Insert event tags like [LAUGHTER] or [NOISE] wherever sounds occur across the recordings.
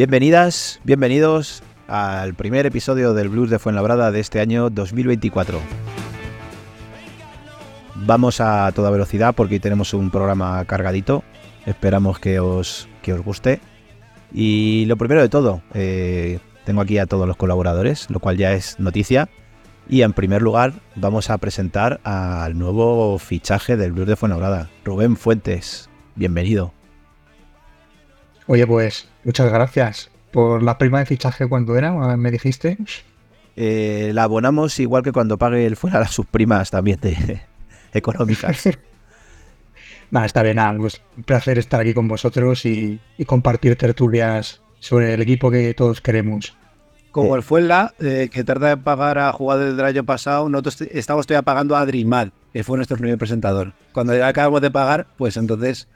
Bienvenidas, bienvenidos al primer episodio del Blues de Fuenlabrada de este año 2024. Vamos a toda velocidad porque hoy tenemos un programa cargadito. Esperamos que os, que os guste. Y lo primero de todo, eh, tengo aquí a todos los colaboradores, lo cual ya es noticia. Y en primer lugar, vamos a presentar al nuevo fichaje del Blues de Fuenlabrada, Rubén Fuentes. Bienvenido. Oye, pues muchas gracias por la prima de fichaje. ¿Cuánto era? ¿Me dijiste? Eh, la abonamos igual que cuando pague el fuera las sus primas también de [LAUGHS] económicas. [LAUGHS] Nada, está bien, nada, pues un placer estar aquí con vosotros y, y compartir tertulias sobre el equipo que todos queremos. Como el Fuenla, eh, que tarda en pagar a jugadores del año pasado, nosotros estamos todavía pagando a Adrimal, que fue nuestro primer presentador. Cuando acabamos de pagar, pues entonces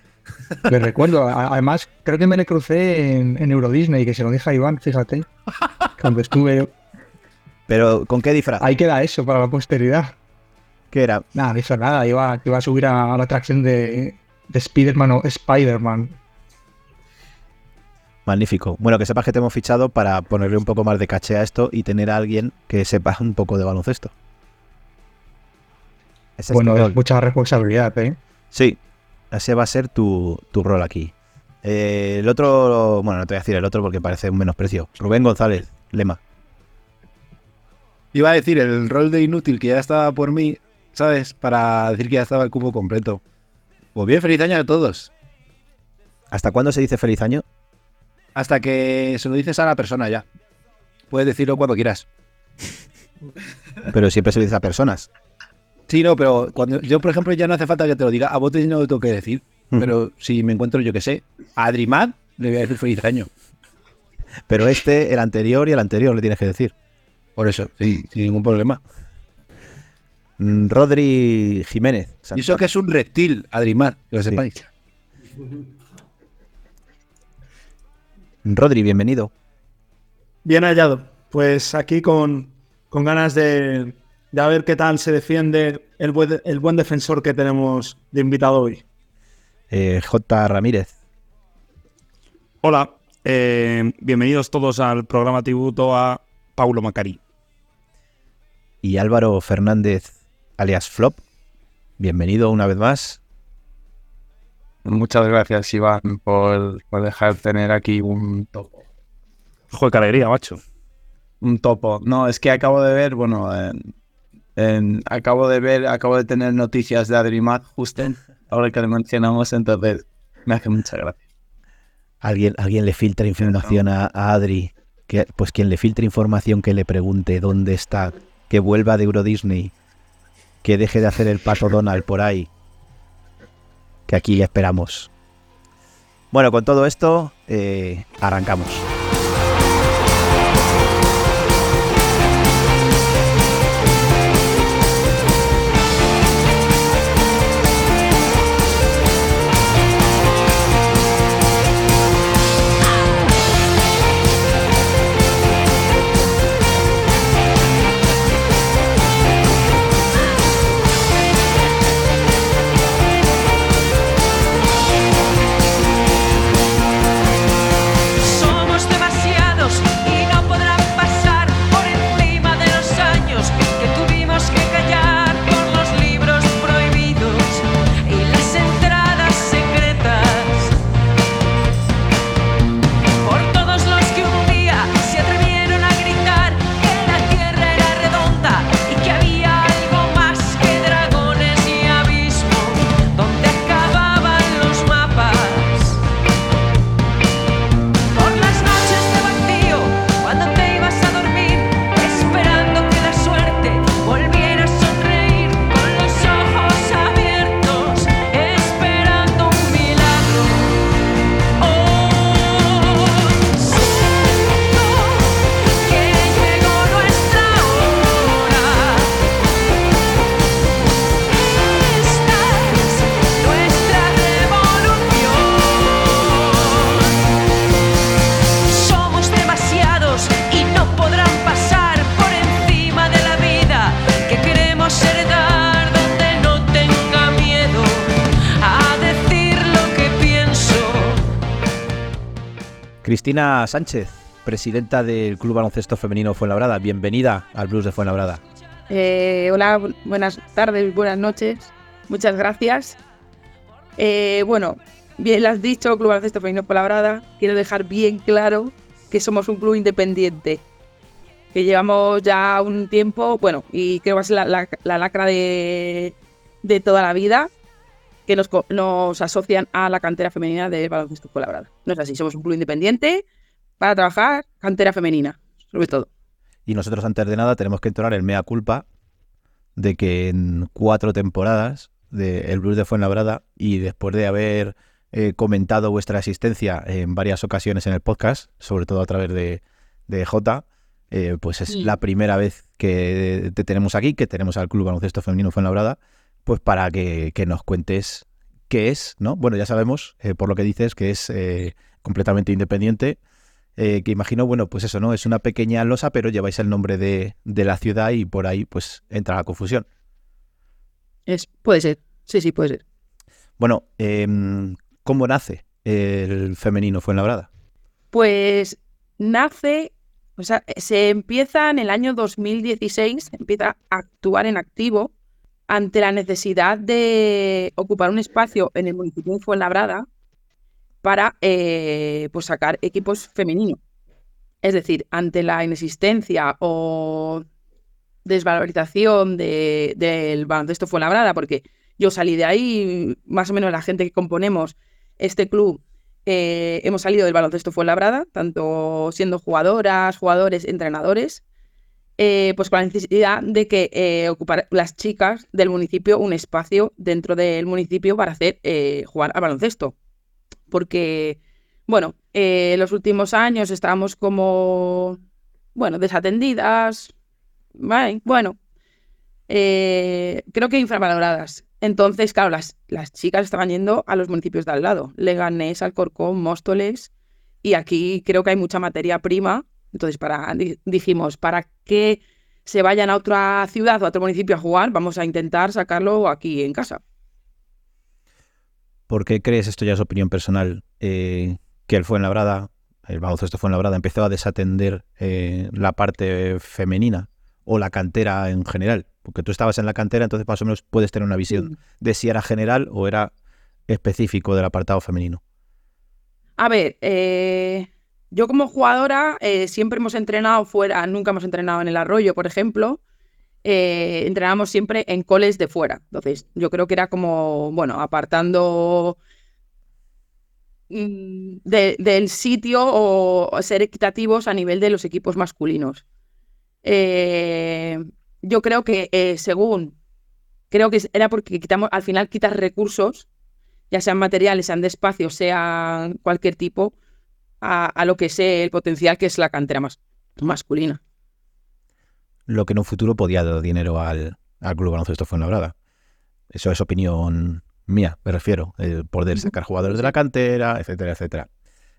Me recuerdo, además, creo que me le crucé en, en Euro Disney, que se lo dije a Iván, fíjate. Cuando estuve. Pero ¿con qué disfraz? Ahí queda eso para la posteridad. ¿Qué era? Nada, no hizo nada, iba, iba a subir a, a la atracción de, de Spider-Man o Spider-Man. Magnífico. Bueno, que sepas que te hemos fichado para ponerle un poco más de caché a esto y tener a alguien que sepa un poco de baloncesto. Es Bueno, es mucha responsabilidad, ¿eh? Sí, ese va a ser tu, tu rol aquí. Eh, el otro, bueno, no te voy a decir el otro porque parece un menosprecio. Rubén González, Lema. iba a decir el rol de inútil que ya estaba por mí, ¿sabes? Para decir que ya estaba el cubo completo. Pues bien, feliz año a todos. ¿Hasta cuándo se dice feliz año? Hasta que se lo dices a la persona ya. Puedes decirlo cuando quieras. Pero siempre se dice a personas. Sí, no, pero cuando yo, por ejemplo, ya no hace falta que te lo diga. A vos no lo tengo que decir. Pero si me encuentro, yo que sé, a Adrimad, le voy a decir feliz año. Pero este, el anterior y el anterior le tienes que decir. Por eso, sí, sin ningún problema. Mm, Rodri Jiménez. Y eso que es un reptil, Adrimad, que lo Sí. sepáis. Rodri, bienvenido. Bien hallado. Pues aquí con, con ganas de, de a ver qué tal se defiende el buen, el buen defensor que tenemos de invitado hoy. Eh, J. Ramírez. Hola, eh, bienvenidos todos al programa tributo a Paulo Macari. Y Álvaro Fernández, alias Flop. Bienvenido una vez más. Muchas gracias, Iván, por, por dejar tener aquí un topo. Joder, qué alegría, macho. Un topo. No, es que acabo de ver, bueno, en- acabo de ver, acabo de tener noticias de Adrimat justo [LAUGHS] ahora que le mencionamos, entonces me hace mucha gracia. Alguien, alguien le filtra información a, a Adri. Que, pues quien le filtre información que le pregunte dónde está, que vuelva de Euro Disney, que deje de hacer el pato Donald por ahí. Que aquí le esperamos. Bueno, con todo esto, eh, arrancamos. Sánchez, presidenta del Club Baloncesto Femenino Fuenlabrada. Bienvenida al Blues de Fuenlabrada. Eh, hola, buenas tardes, buenas noches. Muchas gracias. Eh, bueno, bien lo has dicho, Club Baloncesto Femenino Fuenlabrada. Quiero dejar bien claro que somos un club independiente. Que llevamos ya un tiempo, bueno, y creo que va a ser la, la lacra de, de toda la vida, que nos, nos, asocian a la cantera femenina de baloncesto colaborado. No es así, somos un club independiente para trabajar cantera femenina, sobre todo. Y nosotros antes de nada tenemos que entonar el mea culpa de que en cuatro temporadas del de Blues de Fuenlabrada y después de haber eh, comentado vuestra asistencia en varias ocasiones en el podcast, sobre todo a través de, de J, eh, pues es sí. la primera vez que te tenemos aquí, que tenemos al Club Baloncesto Femenino Fuenlabrada pues para que, que, nos cuentes qué es, ¿no? Bueno, ya sabemos, eh, por lo que dices, que es eh, completamente independiente, eh, que imagino, bueno, pues eso, ¿no? Es una pequeña losa, pero lleváis el nombre de, de la ciudad y por ahí, pues, entra la confusión. Es, puede ser, sí, sí, puede ser. Bueno, eh, ¿cómo nace el femenino Fuenlabrada? Pues nace, o sea, se empieza en el año 2016, empieza a actuar en activo ante la necesidad de ocupar un espacio en el municipio de Fuenlabrada para eh, pues sacar equipos femeninos. Es decir, ante la inexistencia o desvalorización de, del baloncesto Fuenlabrada, porque yo salí de ahí, más o menos la gente que componemos este club, eh, hemos salido del baloncesto Fuenlabrada, tanto siendo jugadoras, jugadores, entrenadores, eh, pues con la necesidad de que eh, ocupar las chicas del municipio un espacio dentro del municipio para hacer eh, jugar al baloncesto. Porque, bueno, en los últimos años estábamos como, bueno, desatendidas, ¿vale? bueno, creo que infravaloradas. Entonces, claro, las, las chicas estaban yendo a los municipios de al lado, Leganés, Alcorcón, Móstoles, y aquí creo que hay mucha materia prima entonces, para, dijimos, para que se vayan a otra ciudad o a otro municipio a jugar, vamos a intentar sacarlo aquí en casa. ¿Por qué crees, esto ya es opinión personal, eh, que el Fuenlabrada, el baloncesto Fuenlabrada, empezó a desatender eh, la parte femenina o la cantera en general? Porque tú estabas en la cantera, entonces más o menos puedes tener una visión de si era general o era específico del apartado femenino. A ver, eh, yo como jugadora eh, siempre hemos entrenado fuera, nunca hemos entrenado en el arroyo, por ejemplo. Eh, siempre en coles de fuera. Entonces, yo creo que era como, bueno, apartando mm, de, del sitio o ser equitativos a nivel de los equipos masculinos. Eh, yo creo que eh, según, creo que era porque quitamos, al final quitas recursos, ya sean materiales, sean de espacio, sean cualquier tipo, a, a, lo que es el potencial que es la cantera más, masculina. Lo que en un futuro podía dar dinero al, al Club Baloncesto Fuenlabrada. Eso es opinión mía, me refiero. El poder sacar jugadores de la cantera, etcétera, etcétera.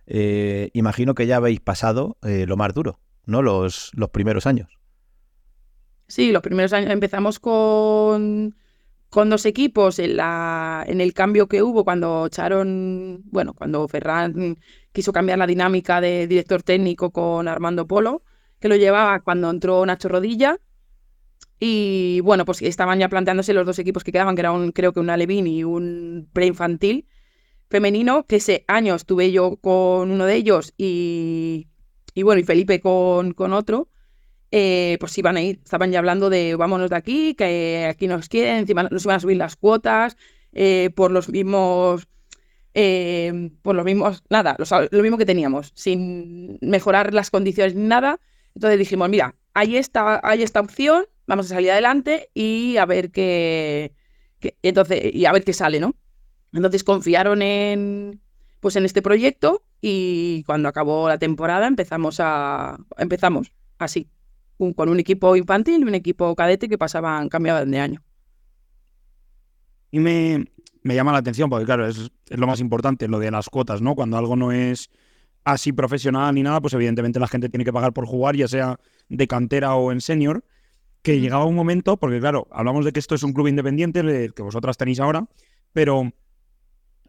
Eh, imagino que ya habéis pasado eh, lo más duro, ¿no? Los, los primeros años. Sí, los primeros años empezamos con con dos equipos en, la, en el cambio que hubo cuando echaron, bueno, cuando Ferran quiso cambiar la dinámica de director técnico con Armando Polo, que lo llevaba cuando entró Nacho Rodilla. Y bueno, pues estaban ya planteándose los dos equipos que quedaban, que era creo que un Alevín y un preinfantil femenino, que ese año estuve yo con uno de ellos y, y bueno, y Felipe con, con otro eh, pues iban a ir, estaban ya hablando de vámonos de aquí, que aquí nos quieren, encima nos iban a subir las cuotas eh, por los mismos, eh, por los mismos, nada, lo mismo que teníamos, sin mejorar las condiciones ni nada. Entonces dijimos, mira, hay esta, hay esta opción, vamos a salir adelante y a ver qué, entonces, y a ver qué sale, ¿no? Entonces confiaron en, pues en este proyecto y cuando acabó la temporada empezamos a, empezamos así con un equipo infantil y un equipo cadete que pasaban, cambiaban de año. Y me, me llama la atención, porque claro, es, es, lo más importante, lo de las cuotas, ¿no? Cuando algo no es así profesional ni nada, pues evidentemente la gente tiene que pagar por jugar, ya sea de cantera o en senior, que llegaba un momento, porque claro, hablamos de que esto es un club independiente, el que vosotras tenéis ahora, pero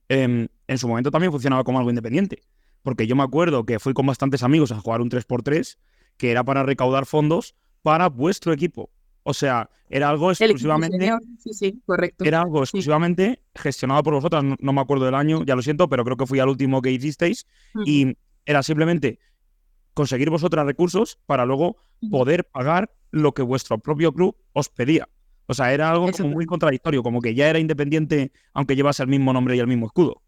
eh, en su momento también funcionaba como algo independiente. porque yo me acuerdo que fui con bastantes amigos a jugar un 3x3, que era para recaudar fondos para vuestro equipo. O sea, era algo exclusivamente. Sí, sí, correcto. Era algo exclusivamente gestionado por vosotras. No, me acuerdo del año, ya lo siento, pero creo que fui al último que hicisteis. Y era simplemente conseguir vosotras recursos para luego poder pagar lo que vuestro propio club os pedía. O sea, era algo como muy contradictorio, como que ya era independiente aunque llevase el mismo nombre y el mismo escudo.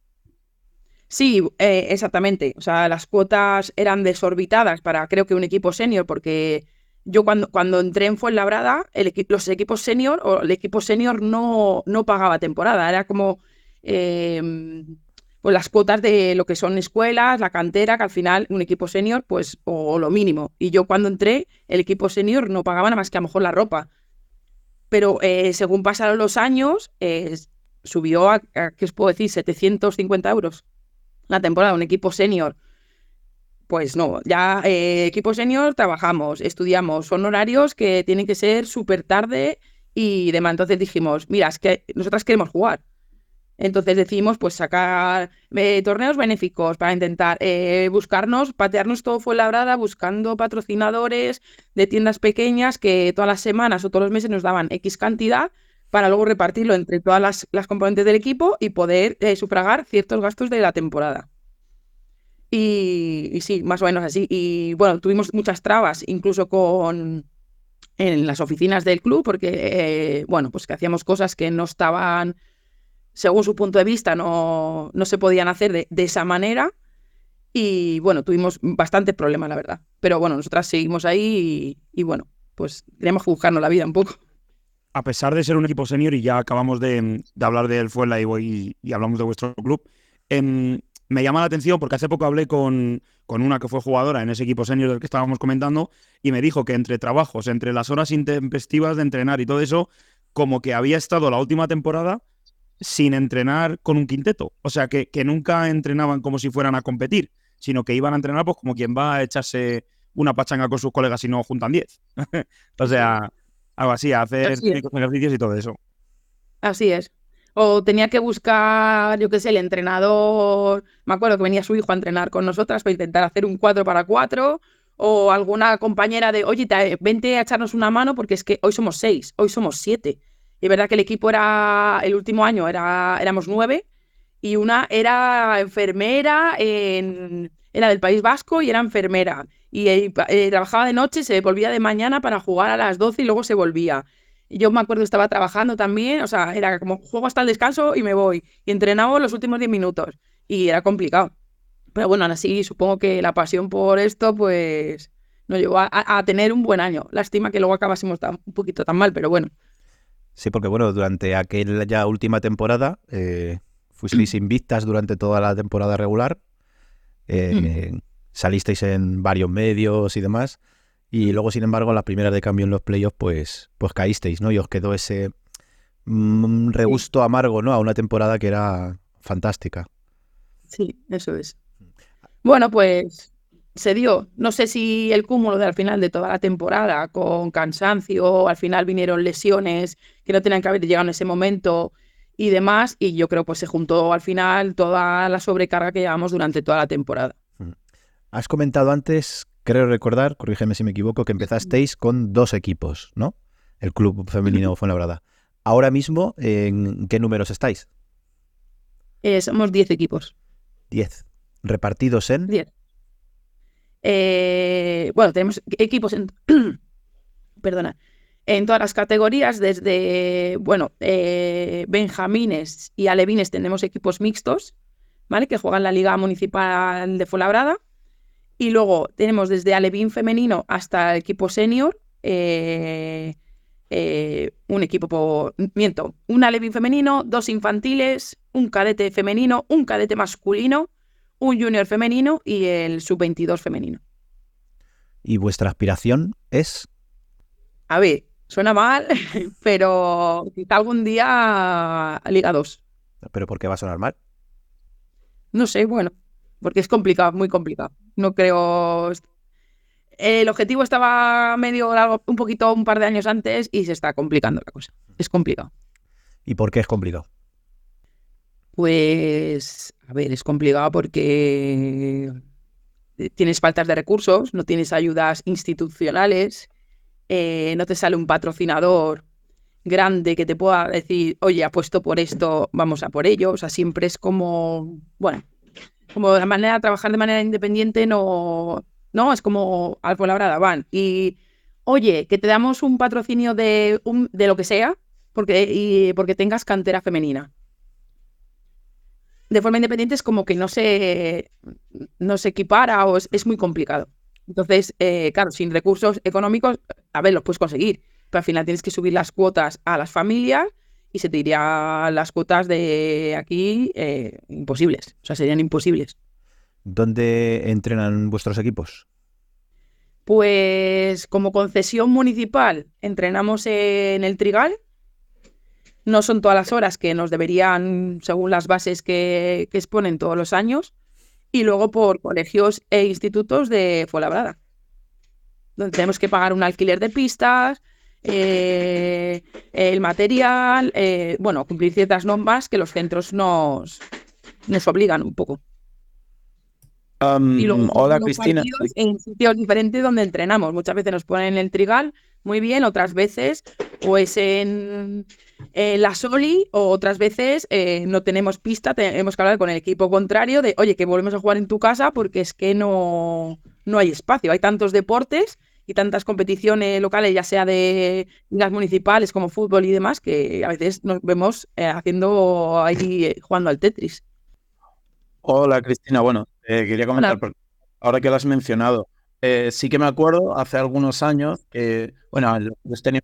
Sí, eh, exactamente. O sea, las cuotas eran desorbitadas para creo que un equipo senior, porque yo cuando, cuando entré en Fuenlabrada, el los equipos senior o el equipo senior no, no pagaba temporada. Era como pues las cuotas de lo que son escuelas, la cantera, que al final un equipo senior, pues, o, lo mínimo. Y yo cuando entré, el equipo senior no pagaba nada más que a lo mejor la ropa. Pero eh, según pasaron los años, eh, subió a, ¿qué puedo decir? 750 euros la temporada, un equipo senior. Pues no, ya eh, equipo senior trabajamos, estudiamos, son horarios que tienen que ser súper tarde y demás. Entonces dijimos, mira, es que nosotras queremos jugar. Entonces decidimos pues sacar eh, torneos benéficos para intentar eh, buscarnos, patearnos todo fue labrada, buscando patrocinadores de tiendas pequeñas que todas las semanas o todos los meses nos daban X cantidad para luego repartirlo entre todas las, componentes del equipo y poder eh, sufragar ciertos gastos de la temporada. Y, sí, más o menos así. Y bueno, tuvimos muchas trabas, incluso con en las oficinas del club, porque bueno, pues que hacíamos cosas que no estaban según su punto de vista, no, no se podían hacer de, esa manera. Y bueno, tuvimos bastantes problemas, la verdad. Pero bueno, nosotras seguimos ahí y, bueno, pues tenemos que buscarnos la vida un poco. A pesar de ser un equipo senior y ya acabamos de, hablar del Fuela y, y, hablamos de vuestro club, em, me llama la atención porque hace poco hablé con, con, una que fue jugadora en ese equipo senior del que estábamos comentando y me dijo que entre trabajos, entre las horas intempestivas de entrenar y todo eso, como que había estado la última temporada sin entrenar con un quinteto. O sea, que, que, nunca entrenaban como si fueran a competir, sino que iban a entrenar pues como quien va a echarse una pachanga con sus colegas y no juntan 10. [LAUGHS] o sea, algo así, a hacer ejercicios y todo eso. Así es. O tenía que buscar, yo qué sé, el entrenador. Me acuerdo que venía su hijo a entrenar con nosotras para intentar hacer un 4 para 4. O alguna compañera de, oye, vente a echarnos una mano porque es que hoy somos seis, hoy somos siete. Y es verdad que el equipo era, el último año era, éramos nueve y una era enfermera, en, era del País Vasco y era enfermera. Y eh, trabajaba de noche, se volvía de mañana para jugar a las 12 y luego se volvía. Y yo me acuerdo estaba trabajando también, o sea, era como juego hasta el descanso y me voy. Y entrenaba los últimos 10 minutos. Y era complicado. Pero bueno, aún así supongo que la pasión por esto, pues, nos llevó a, a tener un buen año. Lástima que luego acabásemos un poquito tan mal, pero bueno. Sí, porque bueno, durante aquella última temporada eh, fuisteis [CLEARS THROAT] invictas durante toda la temporada regular. Eh, mm. Salisteis en varios medios y demás. Y luego, sin embargo, las primeras de cambio en los playoffs, pues, pues caísteis, ¿no? Y os quedó ese mm, regusto amargo, ¿no? A una temporada que era fantástica. Sí, eso es. Bueno, pues se dio. No sé si el cúmulo de al final de toda la temporada, con cansancio, al final vinieron lesiones que no tenían que haber llegado en ese momento y demás, y yo creo pues se juntó al final toda la sobrecarga que llevamos durante toda la temporada. Mm. Has comentado antes, creo recordar, corrígeme si me equivoco, que empezasteis con dos equipos, ¿no? El club femenino fue verdad. Ahora mismo, ¿en qué números estáis? Eh, somos 10 equipos. 10. ¿Repartidos en? 10. Eh, bueno, tenemos equipos en, [CLEARS THROAT] perdona, en todas las categorías, desde, bueno, eh, benjamines y alevines tenemos equipos mixtos, ¿vale? Que juegan la Liga Municipal de Fuenlabrada. Y luego tenemos desde alevín femenino hasta el equipo senior, eh, un equipo por, miento, un alevín femenino, dos infantiles, un cadete femenino, un cadete masculino, un junior femenino y el sub-22 femenino. ¿Y vuestra aspiración es? A ver, suena mal, [LAUGHS] pero quizá algún día Liga 2. ¿Pero por qué va a sonar mal? No sé, bueno, porque es complicado, muy complicado. No creo... El objetivo estaba medio largo, un poquito, un par de años antes y se está complicando la cosa. Es complicado. ¿Y por qué es complicado? Pues, a ver, es complicado porque tienes faltas de recursos, no tienes ayudas institucionales, eh, no te sale un patrocinador grande que te pueda decir, oye, apuesto por esto, vamos a por ello. O sea, siempre es como, bueno, como la manera de trabajar de manera independiente no, no, es como al labrada van. Y, oye, que te damos un patrocinio de, un, de lo que sea, porque, y, porque tengas cantera femenina. De forma independiente es como que no se, no se equipara o es, muy complicado. Entonces, eh, claro, sin recursos económicos, a ver, los puedes conseguir, pero al final tienes que subir las cuotas a las familias y se te las cuotas de aquí eh, imposibles, o sea, serían imposibles. ¿Dónde entrenan vuestros equipos? Pues como concesión municipal entrenamos en el Trigal. No son todas las horas que nos deberían, según las bases que, que exponen todos los años. Y luego por colegios e institutos de Fuenlabrada, donde tenemos que pagar un alquiler de pistas, eh, el material, eh, bueno, cumplir ciertas normas que los centros nos, nos obligan un poco. y luego, hola Cristina. En sitios diferentes donde entrenamos. Muchas veces nos ponen en el trigal muy bien, otras veces pues en, la Soli o otras veces eh, no tenemos pista, tenemos que hablar con el equipo contrario de, oye, que volvemos a jugar en tu casa porque es que no, no hay espacio. Hay tantos deportes y tantas competiciones locales, ya sea de ligas municipales como fútbol y demás, que a veces nos vemos eh, haciendo ahí, eh, jugando al Tetris. Hola Cristina, bueno, eh, quería comentar, ahora que lo has mencionado, sí que me acuerdo hace algunos años que, bueno, los tenía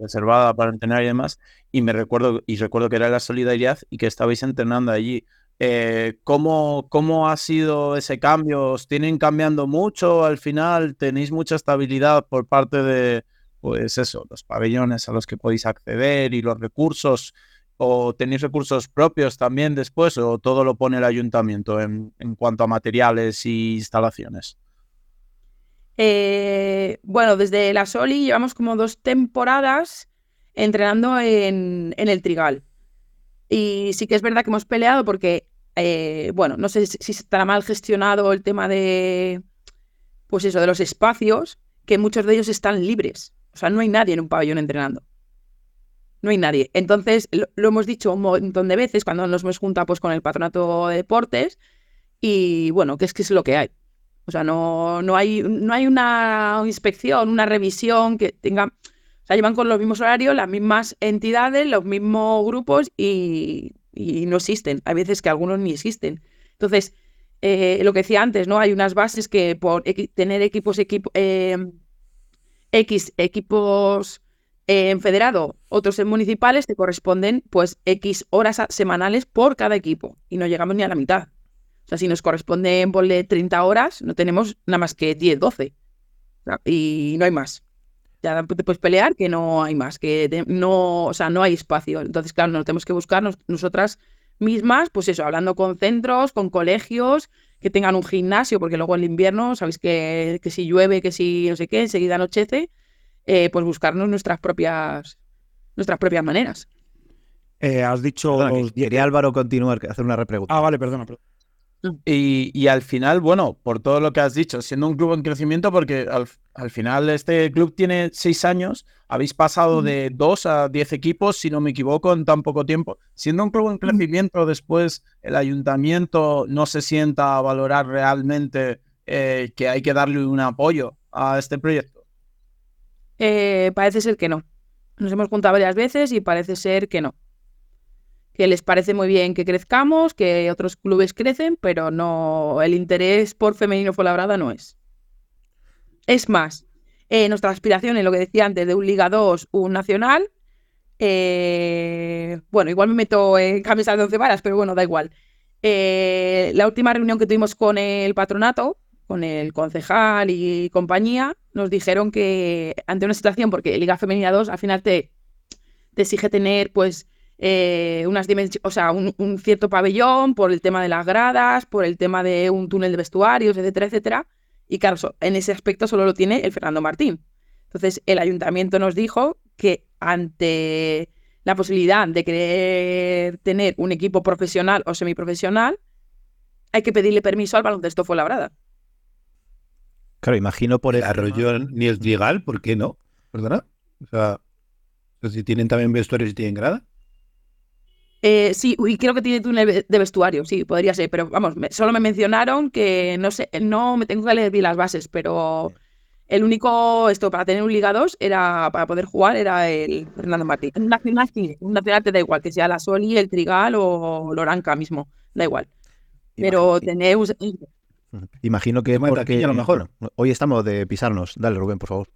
reservada para entrenar y demás, y me recuerdo, y recuerdo que era la solidaridad y que estabais entrenando allí. Eh, ¿cómo, ¿Cómo ha sido ese cambio? ¿Os tienen cambiando mucho al final? ¿Tenéis mucha estabilidad por parte de, pues eso, los pabellones a los que podéis acceder y los recursos? ¿O tenéis recursos propios también después? ¿O todo lo pone el ayuntamiento en, en cuanto a materiales y instalaciones? Eh, bueno, desde la Soli llevamos como dos temporadas entrenando en, en el Trigal. Y sí que es verdad que hemos peleado porque eh, bueno, no sé si estará mal gestionado el tema de, pues eso, de los espacios, que muchos de ellos están libres. O sea, no hay nadie en un pabellón entrenando. No hay nadie. Entonces, lo, hemos dicho un montón de veces cuando nos hemos juntado pues, con el patronato de deportes y bueno, que es que es lo que hay. O sea, no, no, hay, no hay una inspección, una revisión que tenga... O sea, llevan con los mismos horarios, las mismas entidades, los mismos grupos y y no existen. Hay veces que algunos ni existen. Entonces, eh, lo que decía antes, ¿no? Hay unas bases que por tener equipos eh, X equipos en federado, otros en municipales, te corresponden pues X horas semanales por cada equipo y no llegamos ni a la mitad. O sea, si nos corresponden ponle 30 horas, no tenemos nada más que 10, 12. Y no hay más ya te puedes pelear que no hay más, que no, o sea, no hay espacio. Entonces, claro, nos tenemos que buscar nosotras mismas, pues eso, hablando con centros, con colegios, que tengan un gimnasio, porque luego en el invierno, sabéis que, que si llueve, que si no sé qué, enseguida anochece, eh, pues buscarnos nuestras propias, nuestras propias maneras. Eh, has dicho... quería Álvaro continuar, hacer una repregunta. Ah, vale, perdona. perdona. Y, al final, bueno, por todo lo que has dicho, siendo un club en crecimiento, porque al, final este club tiene seis años, habéis pasado de dos a diez equipos, si no me equivoco, en tan poco tiempo. Siendo un club en crecimiento, después el ayuntamiento no se sienta a valorar realmente eh, que hay que darle un apoyo a este proyecto. Eh, parece ser que no. Nos hemos juntado varias veces y parece ser que no que les parece muy bien que crezcamos, que otros clubes crecen, pero no el interés por femenino labrada no es. Es más, eh, nuestra aspiración en lo que decía antes de un Liga 2, un Nacional, eh, bueno, igual me meto en camisas de once varas, pero bueno, da igual. Eh, la última reunión que tuvimos con el patronato, con el concejal y compañía, nos dijeron que ante una situación, porque Liga Femenina 2 al final te, exige tener pues eh, unas o sea, un, cierto pabellón por el tema de las gradas, por el tema de un túnel de vestuarios, etcétera, etcétera. Y claro, en ese aspecto solo lo tiene el Fernando Martín. Entonces, el ayuntamiento nos dijo que ante la posibilidad de querer tener un equipo profesional o semiprofesional, hay que pedirle permiso al baloncesto Fuenlabrada. Claro, imagino por el arroyo ni el trigal, ¿por qué no? ¿Perdona? O sea, si tienen también vestuarios y tienen grada. Eh, sí, y creo que tiene túnel de vestuario, sí, podría ser, pero vamos, me- solo me mencionaron que no sé, no me tengo que leer bien las bases, pero el único esto para tener un Liga 2 era para poder jugar era el Fernando Martín. Un nacional sí, un nacional te da igual, que sea la Soli, el Trigal o Loranca mismo, da igual. Pero tener Imagino que porque a lo mejor. bueno, hoy estamos de pisarnos. Dale, Rubén, por favor.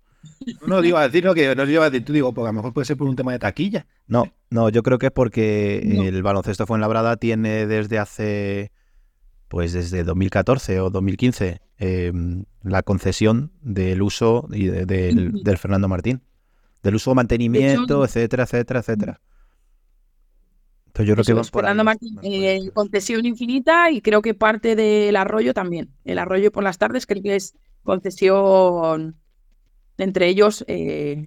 No digo a decir lo que no iba a decir tú, digo, porque a lo mejor puede ser por un tema de taquilla. No, no, yo creo que es porque No. el baloncesto Fuenlabrada tiene desde hace, pues desde 2014 o 2015, eh, la concesión del uso y de- del, del Fernando Martín. Del uso, mantenimiento, etcétera, etcétera, etcétera. Entonces yo creo que va es, por Fernando Martín, eh, concesión infinita y creo que parte del arroyo también. El arroyo por las tardes creo que es concesión entre ellos. eh,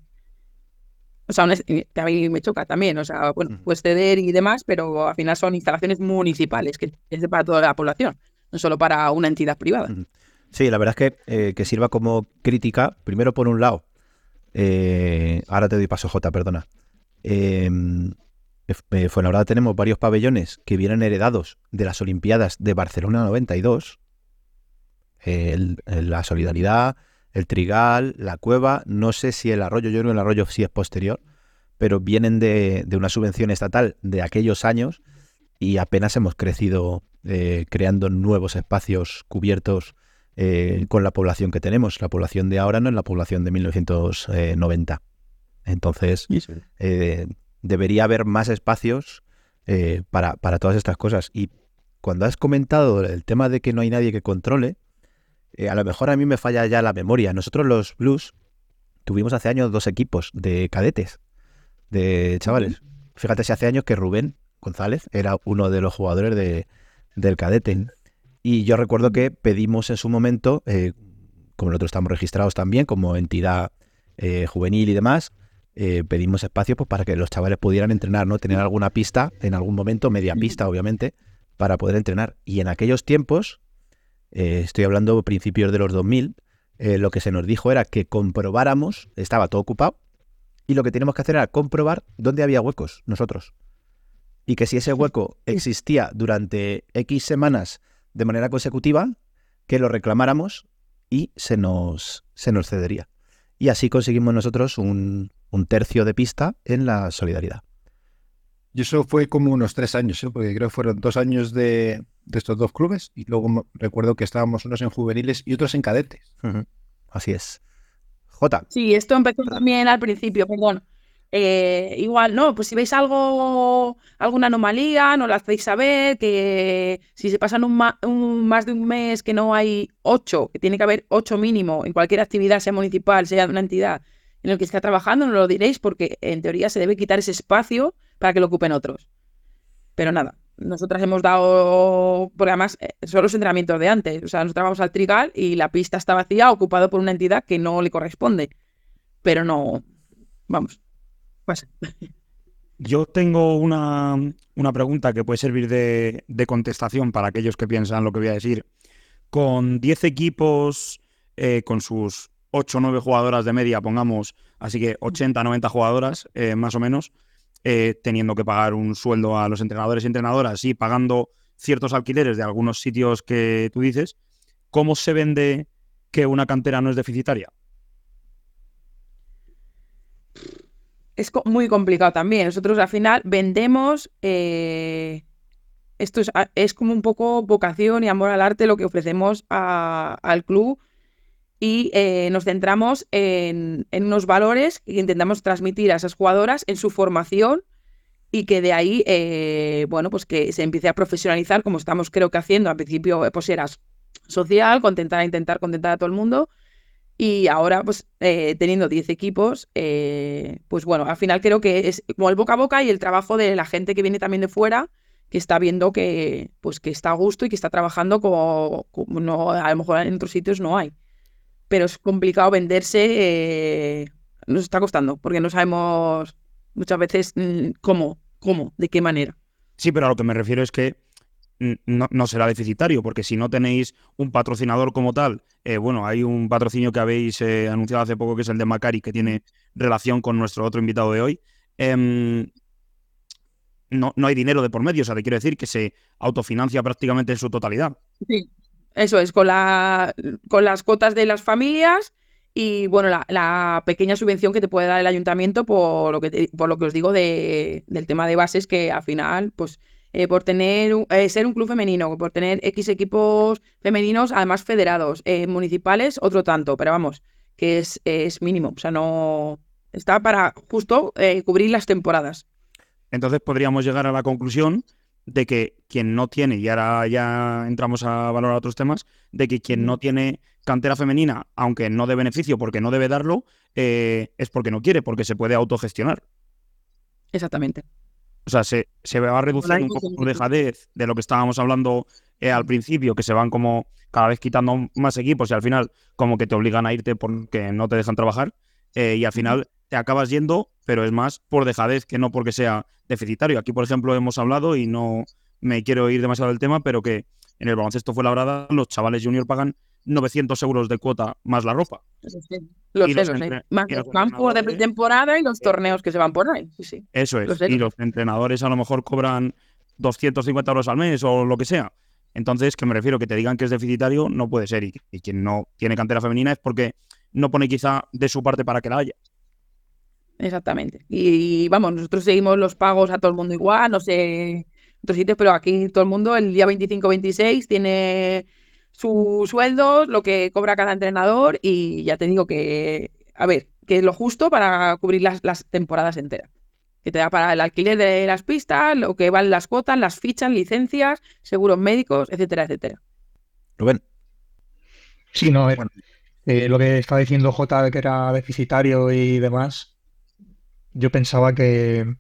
o sea, eh, a mí me choca también. O sea, bueno, puedes ceder y demás, pero al final son instalaciones municipales, que es para toda la población, no solo para una entidad privada. Sí, la verdad es que, eh, que sirva como crítica, primero por un lado, eh, ahora te doy paso, J, perdona. Eh, eh, Fuenlabrada tenemos varios pabellones que vienen heredados de las Olimpiadas de Barcelona 92. Eh, el- el- la Solidaridad, el Trigal, la Cueva, no sé si el Arroyo, yo creo que el Arroyo sí es posterior, pero vienen de, de una subvención estatal de aquellos años y apenas hemos crecido eh, creando nuevos espacios cubiertos eh, con la población que tenemos. La población de ahora no es la población de 1990. Entonces, eh, debería haber más espacios eh, para, para todas estas cosas. Y cuando has comentado el tema de que no hay nadie que controle, eh, a lo mejor a mí me falla ya la memoria. Nosotros los Blues tuvimos hace años dos equipos de cadetes, de chavales. Fíjate si hace años que Rubén González era uno de los jugadores de, del cadete. Y yo recuerdo que pedimos en su momento, eh, como nosotros estamos registrados también como entidad eh, juvenil y demás, eh, pedimos espacio pues, para que los chavales pudieran entrenar, ¿no? Tener alguna pista, en algún momento, media pista, obviamente, para poder entrenar. Y en aquellos tiempos, eh, estoy hablando principios de los 2000, eh, lo que se nos dijo era que comprobáramos, estaba todo ocupado, y lo que teníamos que hacer era comprobar dónde había huecos nosotros. Y que si ese hueco existía durante X semanas de manera consecutiva, que lo reclamáramos y se nos, se nos cedería. Y así conseguimos nosotros un, un tercio de pista en la solidaridad. Y eso fue como unos tres años, ¿eh? porque creo que fueron dos años de, de estos dos clubes. Y luego me- recuerdo que estábamos unos en juveniles y otros en cadetes. Así es. J. Sí, esto empezó también al principio, perdón. Eh, igual, no, pues si veis algo, alguna anomalía, nos la hacéis saber, que si se pasan un, ma- un- más de un mes que no hay ocho, que tiene que haber ocho mínimo en cualquier actividad, sea municipal, sea de una entidad en el que está trabajando, nos lo diréis porque en teoría se debe quitar ese espacio para que lo ocupen otros. Pero nada, nosotras hemos dado, porque además eh, son los entrenamientos de antes, o sea, nosotros vamos al trigal y la pista está vacía, ocupado por una entidad que no le corresponde. Pero no, vamos, pasa. Yo tengo una, una pregunta que puede servir de, de contestación para aquellos que piensan lo que voy a decir. Con 10 equipos, eh, con sus 8 o 9 jugadoras de media, pongamos, así que 80, 90 jugadoras, eh, más o menos, eh, teniendo que pagar un sueldo a los entrenadores y entrenadoras y pagando ciertos alquileres de algunos sitios que tú dices, ¿cómo se vende que una cantera no es deficitaria? Es muy complicado también. Nosotros al final vendemos, eh, esto es, es como un poco vocación y amor al arte lo que ofrecemos al club y eh, nos centramos en, unos valores que intentamos transmitir a esas jugadoras en su formación y que de ahí, eh, bueno, pues que se empiece a profesionalizar como estamos creo que haciendo. Al principio eh, pues eras social, contentar, intentar contentar a todo el mundo y ahora, pues, eh, teniendo 10 equipos, pues bueno, al final creo que es como el boca a boca y el trabajo de la gente que viene también de fuera, que está viendo que, pues, que está a gusto y que está trabajando como, como no, a lo mejor en otros sitios no hay. Pero es complicado venderse, eh, nos está costando, porque no sabemos muchas veces mm, cómo, cómo, de qué manera. Sí, pero a lo que me refiero es que no, será deficitario, porque si no tenéis un patrocinador como tal, eh, bueno, hay un patrocinio que habéis eh, anunciado hace poco que es el de Macari, que tiene relación con nuestro otro invitado de hoy. Em, no, no hay dinero de por medio, o sea, te quiero decir que se autofinancia prácticamente en su totalidad. Sí, eso es, con, la, con las cuotas de las familias y bueno, la, pequeña subvención que te puede dar el ayuntamiento por lo que, por lo que os digo de, del tema de bases, que al final, pues eh, por tener eh, ser un club femenino, por tener X equipos femeninos, además federados, eh, municipales, otro tanto, pero vamos, que es, es mínimo, o sea, no está para justo cubrir las temporadas. Entonces podríamos llegar a la conclusión de que quien no tiene, y ahora ya entramos a valorar otros temas, de que quien no tiene cantera femenina, aunque no de beneficio porque no debe darlo, eh, es porque no quiere, porque se puede autogestionar. Exactamente. O sea, se, se va a reducir un poco de dejadez de lo que estábamos hablando eh, al principio, que se van como cada vez quitando más equipos y al final como que te obligan a irte porque no te dejan trabajar. Eh, y al final te acabas yendo, pero es más por dejadez que no porque sea deficitario. Aquí, por ejemplo, hemos hablado y no me quiero ir demasiado del tema, pero que en el baloncesto fue labrada, los chavales junior pagan 900 euros de cuota más la ropa. Los, ¿eh? Más el campo de temporada y los torneos que se van por ahí. Eso es. y los entrenadores a lo mejor cobran 250 euros al mes o lo que sea. Entonces, que me refiero que te digan que es deficitario, no puede ser. Y, y quien no tiene cantera femenina es porque no pone quizá de su parte para que la haya. Exactamente. Y, vamos, nosotros seguimos los pagos a todo el mundo igual, no sé otros sitios, pero aquí todo el mundo el día 25-26 tiene su sueldo, lo que cobra cada entrenador y ya te digo que, a ver, que es lo justo para cubrir las, las temporadas enteras. Que te da para el alquiler de las pistas, lo que van las cuotas, las fichas, licencias, seguros médicos, etcétera, etcétera. Rubén. Sí, no, eh, lo que estaba diciendo J, que era deficitario y demás, yo pensaba que,